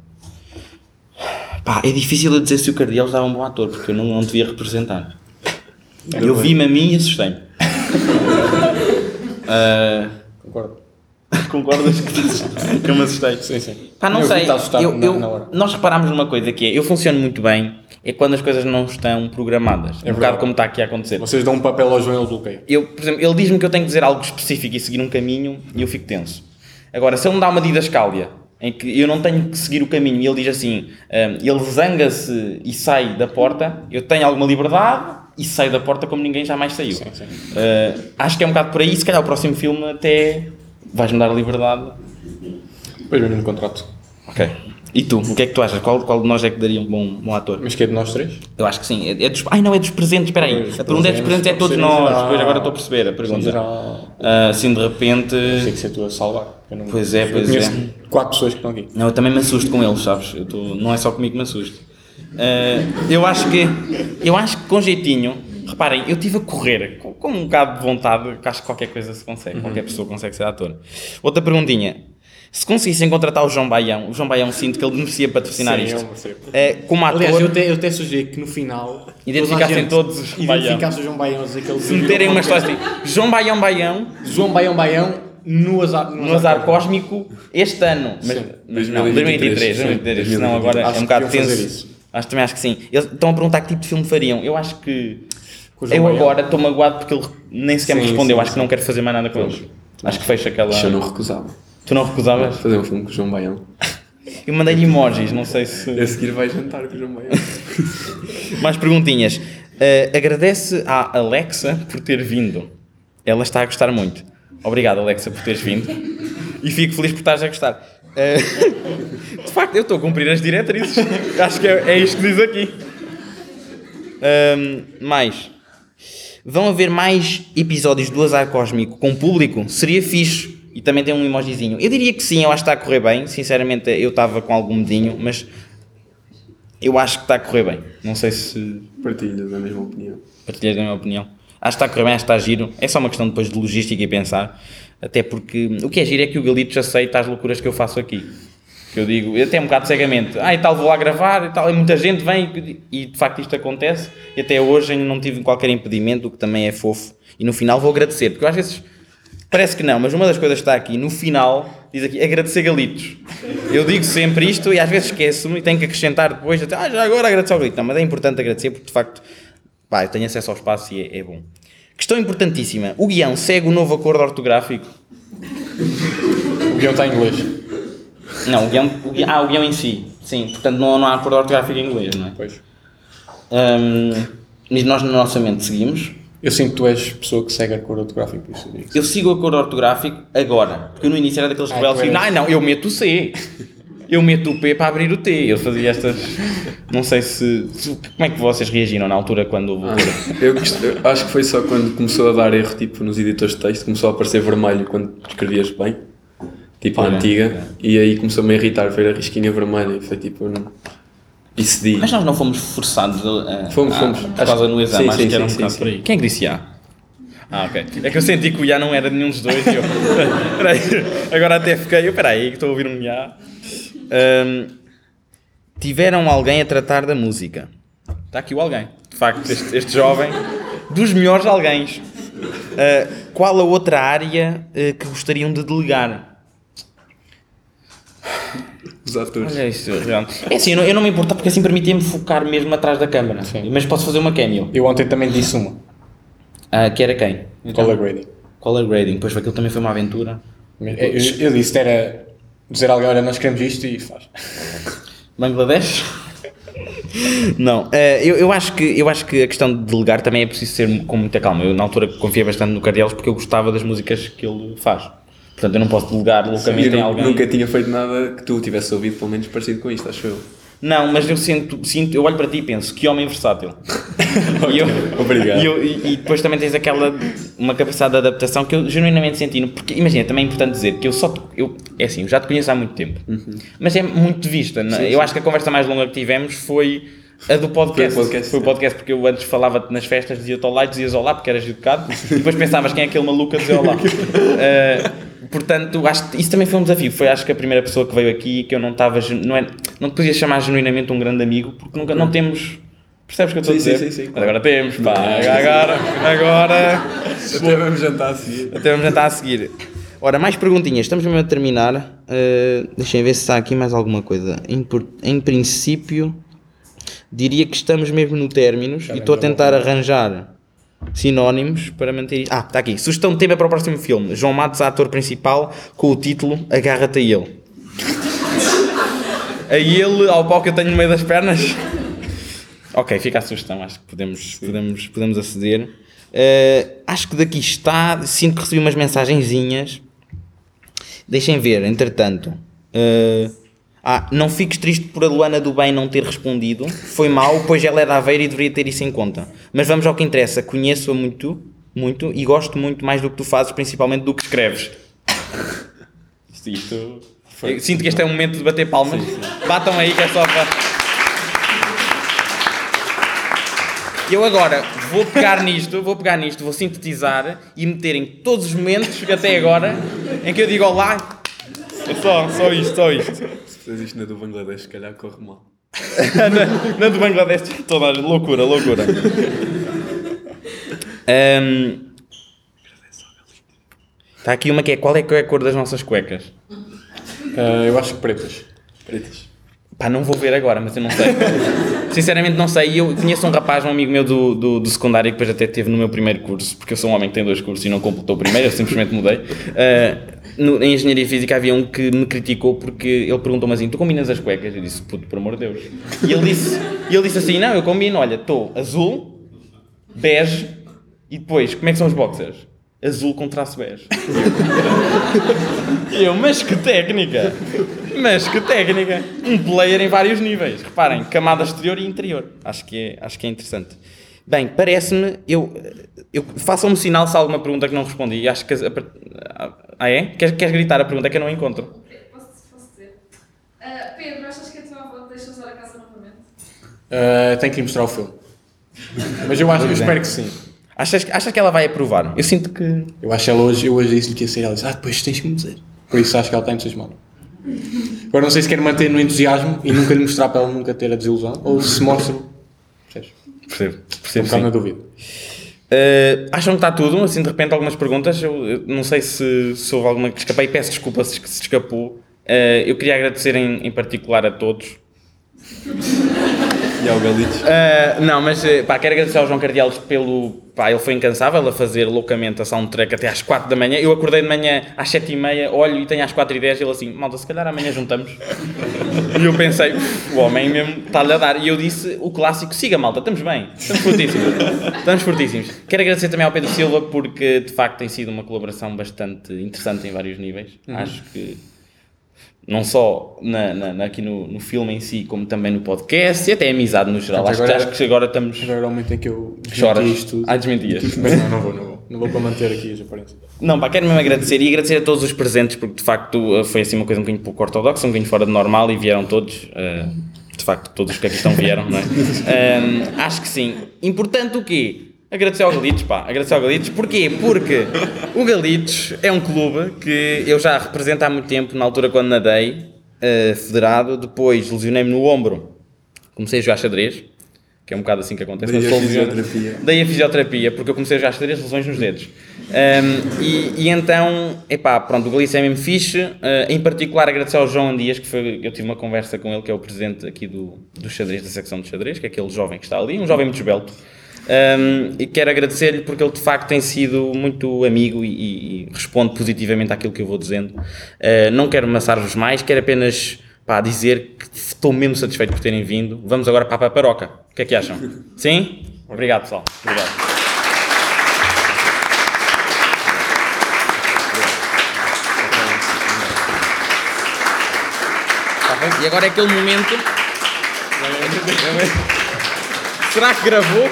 Pá, é difícil eu dizer se o Cardeal dava um bom ator, porque eu não, não devia representar. Eu vi-me a mim e assustei-me. Ah, Concordo. concordas que, eu me assustei? Sim, sim. Pá, não Eu sei. Eu- na- eu- na hora. nós reparámos numa coisa que é, eu funciono muito bem, é quando as coisas não estão programadas. um verdade. bocado como está aqui a acontecer. Vocês dão um papel ao João e ele bloqueia. Eu, por exemplo, ele diz-me que eu tenho que dizer algo específico e seguir um caminho e eu fico tenso. Agora, se ele me dá uma didascália em que eu não tenho que seguir o caminho e ele diz assim, hum, ele zanga-se e sai da porta, eu tenho alguma liberdade e saio da porta como ninguém jamais saiu. Sim, sim. Uh, acho que é um bocado por aí, se calhar o próximo filme até vais-me dar liberdade. Depois vemos no contrato. Ok. E tu, o que é que tu achas? Qual, qual de nós é que daria um bom, bom ator? Mas que é de nós três? Eu acho que sim. É, é dos, ai não, é dos presentes, espera aí. A pergunta é dos presentes, é todos nós. geral. Pois agora estou a perceber a pergunta. geral. Ah, assim de repente. Tem que ser tu a salvar. Não- Pois é, pois é. quatro pessoas que estão aqui. Não, eu também me assusto com eles, sabes? Eu tô, não é só comigo que me assusto. Ah, eu acho que. Eu acho que com jeitinho. Reparem, eu estive a correr com, com um bocado de vontade, que acho que qualquer coisa se consegue, qualquer pessoa consegue ser ator. Outra perguntinha. Se conseguissem contratar o João Baião, o João Baião sinto que ele merecia patrocinar Sim, isto. É, como ator, Aliás, eu até, eu até sugeri que no final Identificassem todos os Identificasse o João Baião, se meterem uma história assim, João Baião Baião, João Baião Baião no azar, no azar cósmico este ano. Mas, Sim. mas não, 2023, 2023, 2023, sim. senão agora Acho é um bocado tenso. Acho também acho que sim. Eles estão a perguntar que tipo de filme fariam. Eu acho que. Eu agora estou magoado porque ele nem sequer me Sim, respondeu. sim, acho que não quero fazer mais nada com eles. Acho que fecha aquela. Eu não recusava. Tu não recusavas? Fazer um filme com o João Baião. Eu mandei-lhe emojis, não sei se. A seguir vai jantar com o João Baião. Mais perguntinhas. Eh, agradece à Alexa por ter vindo. Ela está a gostar muito. Obrigado, Alexa, por teres vindo. E fico feliz por estares a gostar. Eh, de facto, eu estou a cumprir as diretrizes. Acho que é, é isto que diz aqui. Ahm, mais. Vão haver mais episódios do Azar Cósmico com público? Seria fixe. E também tem um emojizinho. Eu diria que sim, eu acho que está a correr bem. Sinceramente, eu estava com algum medinho, mas eu acho que está a correr bem. Não sei se Partilhas a mesma opinião. partilhas a minha opinião. Acho que está a correr bem, acho que está giro. É só uma questão depois de logística e pensar. Até porque o que é giro é que o Galitos aceita as loucuras que eu faço aqui. Que eu digo, até um bocado cegamente. Ah, e tal, vou lá gravar e tal. E muita gente vem e de facto isto acontece. E até hoje ainda não tive qualquer impedimento, o que também é fofo. E no final vou agradecer, porque às vezes parece que não, mas uma das coisas que está aqui no final diz aqui agradecer Galitos. Eu digo sempre isto e às vezes esqueço-me e tenho que acrescentar depois. Até, ah, já agora agradecer ao Galito. Não, mas é importante agradecer porque de facto pá, eu tenho acesso ao espaço e é, é bom. Questão importantíssima: o guião segue o novo acordo ortográfico? O guião está em inglês. Não, o guião, o guião, ah, o guião em si. Sim, portanto não, não há acordo ortográfico em inglês, não é? Pois. Hum, mas nós na nossa mente seguimos. Eu sinto que tu és pessoa que segue a cor ortográfico, por isso eu. Eu sigo o acordo ortográfico agora, porque eu no início era daqueles Ah, rebeldes que não, não, eu meto o C. Eu meto o P para abrir o T. Eu fazia estas. Não sei se. Como é que vocês reagiram na altura quando o Eu, eu acho que foi só quando começou a dar erro tipo, nos editores de texto, começou a aparecer vermelho quando escrevias bem, tipo a Olha, antiga, e aí começou-me a irritar ver a risquinha vermelha e foi tipo. Não... E cedi. Mas nós não fomos forçados a. Fomos, a- fomos. Por causa no exame, sim, acho sim, que era um sim, bocado por aí. Quem é que disse A? Ah, ok. É que eu senti que o Ya não era nenhum dos dois e eu. Peraí, agora até fiquei. eu, Peraí, que estou a ouvir um Ya. Ahm, tiveram alguém a tratar da música. Está aqui o alguém. De facto, este, este jovem, dos melhores alguém. qual a outra área eh, que gostariam de delegar? Os atores. Olha isso, realmente. É assim, eu não, eu não me importo porque assim permitia-me focar mesmo atrás da câmara. Mas posso fazer uma cameo. Eu ontem também disse uma. Ah, que era quem? Color grading. Color grading. Pois aquilo também foi uma aventura. Eu, eu disse que era dizer a alguém, olha, nós queremos isto e faz. Bangladesh? Não, eh, eu, eu, acho que, eu acho que a questão de delegar também é preciso ser com muita calma. Eu na altura confiei bastante no Cardelos porque eu gostava das músicas que ele faz. Portanto, eu não posso delegar loucamente Eu em alguém. nunca tinha feito nada que tu tivesse ouvido, pelo menos parecido com isto, acho eu. Não, mas eu sinto, sinto, eu olho para ti e penso, que homem versátil. e, eu, Obrigado. E, eu- e- e depois também tens aquela, uma capacidade de adaptação que eu genuinamente senti, porque imagina, também é importante dizer que eu só, eu, é assim, eu já te conheço há muito tempo, mas é muito de vista, não é? eu acho que a conversa mais longa que tivemos foi a do podcast, Foi o podcast, foi o podcast porque eu antes falava-te nas festas, dizia-te olá, e dizias olá porque eras educado, e depois pensavas quem é aquele maluco a dizer olá. Eh, portanto, acho que isso também foi um desafio, foi acho que a primeira pessoa que veio aqui que eu não estava, não, é, não te podia chamar genuinamente um grande amigo, porque nunca, não temos... Percebes o que eu estou a Sim, dizer? sim, sim, sim, agora temos, pá. Agora, agora. Até vamos jantar a seguir. Até vamos tentar a seguir. Ora, mais perguntinhas. Estamos mesmo a terminar. Uh, deixem ver se está aqui mais alguma coisa. Em, em princípio, diria que estamos mesmo no términos e estou a tentar arranjar sinónimos para manter isto. Ah, está aqui. Sugestão de tema para o próximo filme. João Matos, ator principal, com o título Agarra-te a ele. A ele, ao pau que eu tenho no meio das pernas. Ok, fica a sugestão, acho que podemos, podemos, podemos aceder. Eh, acho que daqui está, sinto que recebi umas mensagenzinhas. Deixem ver, entretanto. Uh, ah, não fiques triste por a Luana do Bem não ter respondido. Foi mal, pois ela é da Aveira e deveria ter isso em conta. Mas vamos ao que interessa. Conheço-a muito, muito e gosto muito mais do que tu fazes, principalmente do que escreves. Isto. Eu Sinto que este é o momento de bater palmas. Batam aí que é só para. Eu agora vou pegar nisto, vou pegar nisto, vou sintetizar e meter em todos os momentos até agora em que eu digo olá. É só, só isto, só isto. Se isto na do Bangladesh, se calhar corre mal. na, na do Bangladesh, toda loucura, loucura. Ahm, Está aqui uma que é qual é, é a cor das nossas cuecas? Uh, eu acho que pretas. Pretas. Pá, não vou ver agora, mas eu não sei. Sinceramente não sei. Eu conheço um rapaz, um amigo meu do, do, do secundário, que depois até teve no meu primeiro curso, porque eu sou um homem que tem dois cursos e não completou o primeiro, eu simplesmente mudei. Uh, no, em Engenharia Física havia um que me criticou porque ele perguntou-me assim, tu combinas as cuecas? Eu disse, puto, por amor de Deus. E ele disse, ele disse assim, não, eu combino, olha, estou azul, bege, e depois, como é que são os boxers? Azul com traço bege. E eu, mas que técnica! Mas que técnica! Um player em vários níveis. Reparem, camada exterior e interior. Acho que é, acho que é interessante. Bem, parece-me. Eu, eu, Façam-me sinal se há alguma pergunta que não respondi. Acho que. a- Ah, é? Queres, queres gritar a pergunta é que eu não encontro? Posso, posso dizer? Ah, Pedro, achas que a tua avó te deixa usar a casa novamente? Uh, tenho que lhe mostrar o filme. Mas eu, acho, eu espero que sim. Achas, achas que ela vai aprovar? Eu sinto que. Eu acho que ela hoje, eu hoje disse-lhe que ia sair. Ela disse, ah, depois tens que me dizer. Por isso acho que ela está entusiasmada. Agora não sei se quer manter no entusiasmo e nunca lhe mostrar para ela nunca ter a desilusão ou se mostra. Percebes? Percebo. Estou um Percebo bocado na dúvida. Uh, acham que está tudo? Assim, de repente, algumas perguntas. Eu, eu não sei se, se houve alguma que escapei. Peço desculpa se, se escapou. Uh, eu queria agradecer em, em particular a todos. E ao Galitos. Uh, não, mas uh, pá, quero agradecer ao João Cardealos pelo. Pá, ele foi incansável a fazer loucamente a soundtrack até às 4 da manhã. Eu acordei de manhã às 7 e meia, olho e tenho às 4 e 10 ele assim, malta, se calhar amanhã juntamos. e eu pensei, "Uf, o homem mesmo está-lhe a dar. E eu disse o clássico: siga, malta, estamos bem, estamos fortíssimos. estamos fortíssimos. Quero agradecer também ao Pedro Silva porque de facto tem sido uma colaboração bastante interessante em vários níveis. Acho que não só na, na- na- aqui no, no filme em si, como também no podcast e até a amizade no geral. Acho, que, agora- acho que agora estamos. Agora era o momento em que eu desmenti isto tudo. Ah, desmentias. Mas não, não vou, não vou. Não vou para manter aqui as aparências. Não, pá, quero mesmo agradecer e agradecer a todos os presentes, porque de facto eh, foi assim uma coisa um bocadinho pouco ortodoxa, um bocadinho fora de normal e vieram todos. eh, de facto, todos os que aqui estão vieram, não é? Ahm, acho que sim. Importante o quê? Agradecer ao Galitos, pá, agradecer ao Galitos. Porquê? Porque o Galitos é um clube que eu já represento há muito tempo, na altura quando nadei, eh, federado, depois lesionei-me no ombro, comecei a jogar xadrez, que é um bocado assim que acontece. Daí uma a fisioterapia. Daí a fisioterapia, porque eu comecei a jogar xadrez, lesões nos dedos. Um, e, e então, epá, pronto, o Galícia é mesmo fixe. Uh, em particular, agradecer ao João Dias, que foi, eu tive uma conversa com ele, que é o presidente aqui do, do xadrez, da secção de xadrez, que é aquele jovem que está ali, um jovem muito esbelto. Um, e quero agradecer-lhe porque ele de facto tem sido muito amigo e, e- responde positivamente àquilo que eu vou dizendo. Uh, não quero amassar-vos mais, quero apenas pá, dizer que estou mesmo satisfeito por terem vindo. Vamos agora para a paparoca. O que é que acham? Sim? Obrigado, pessoal. Obrigado. E agora é aquele momento. Será que gravou?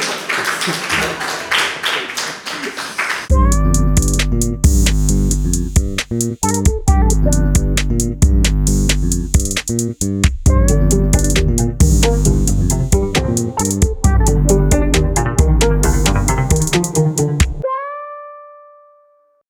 Thank you.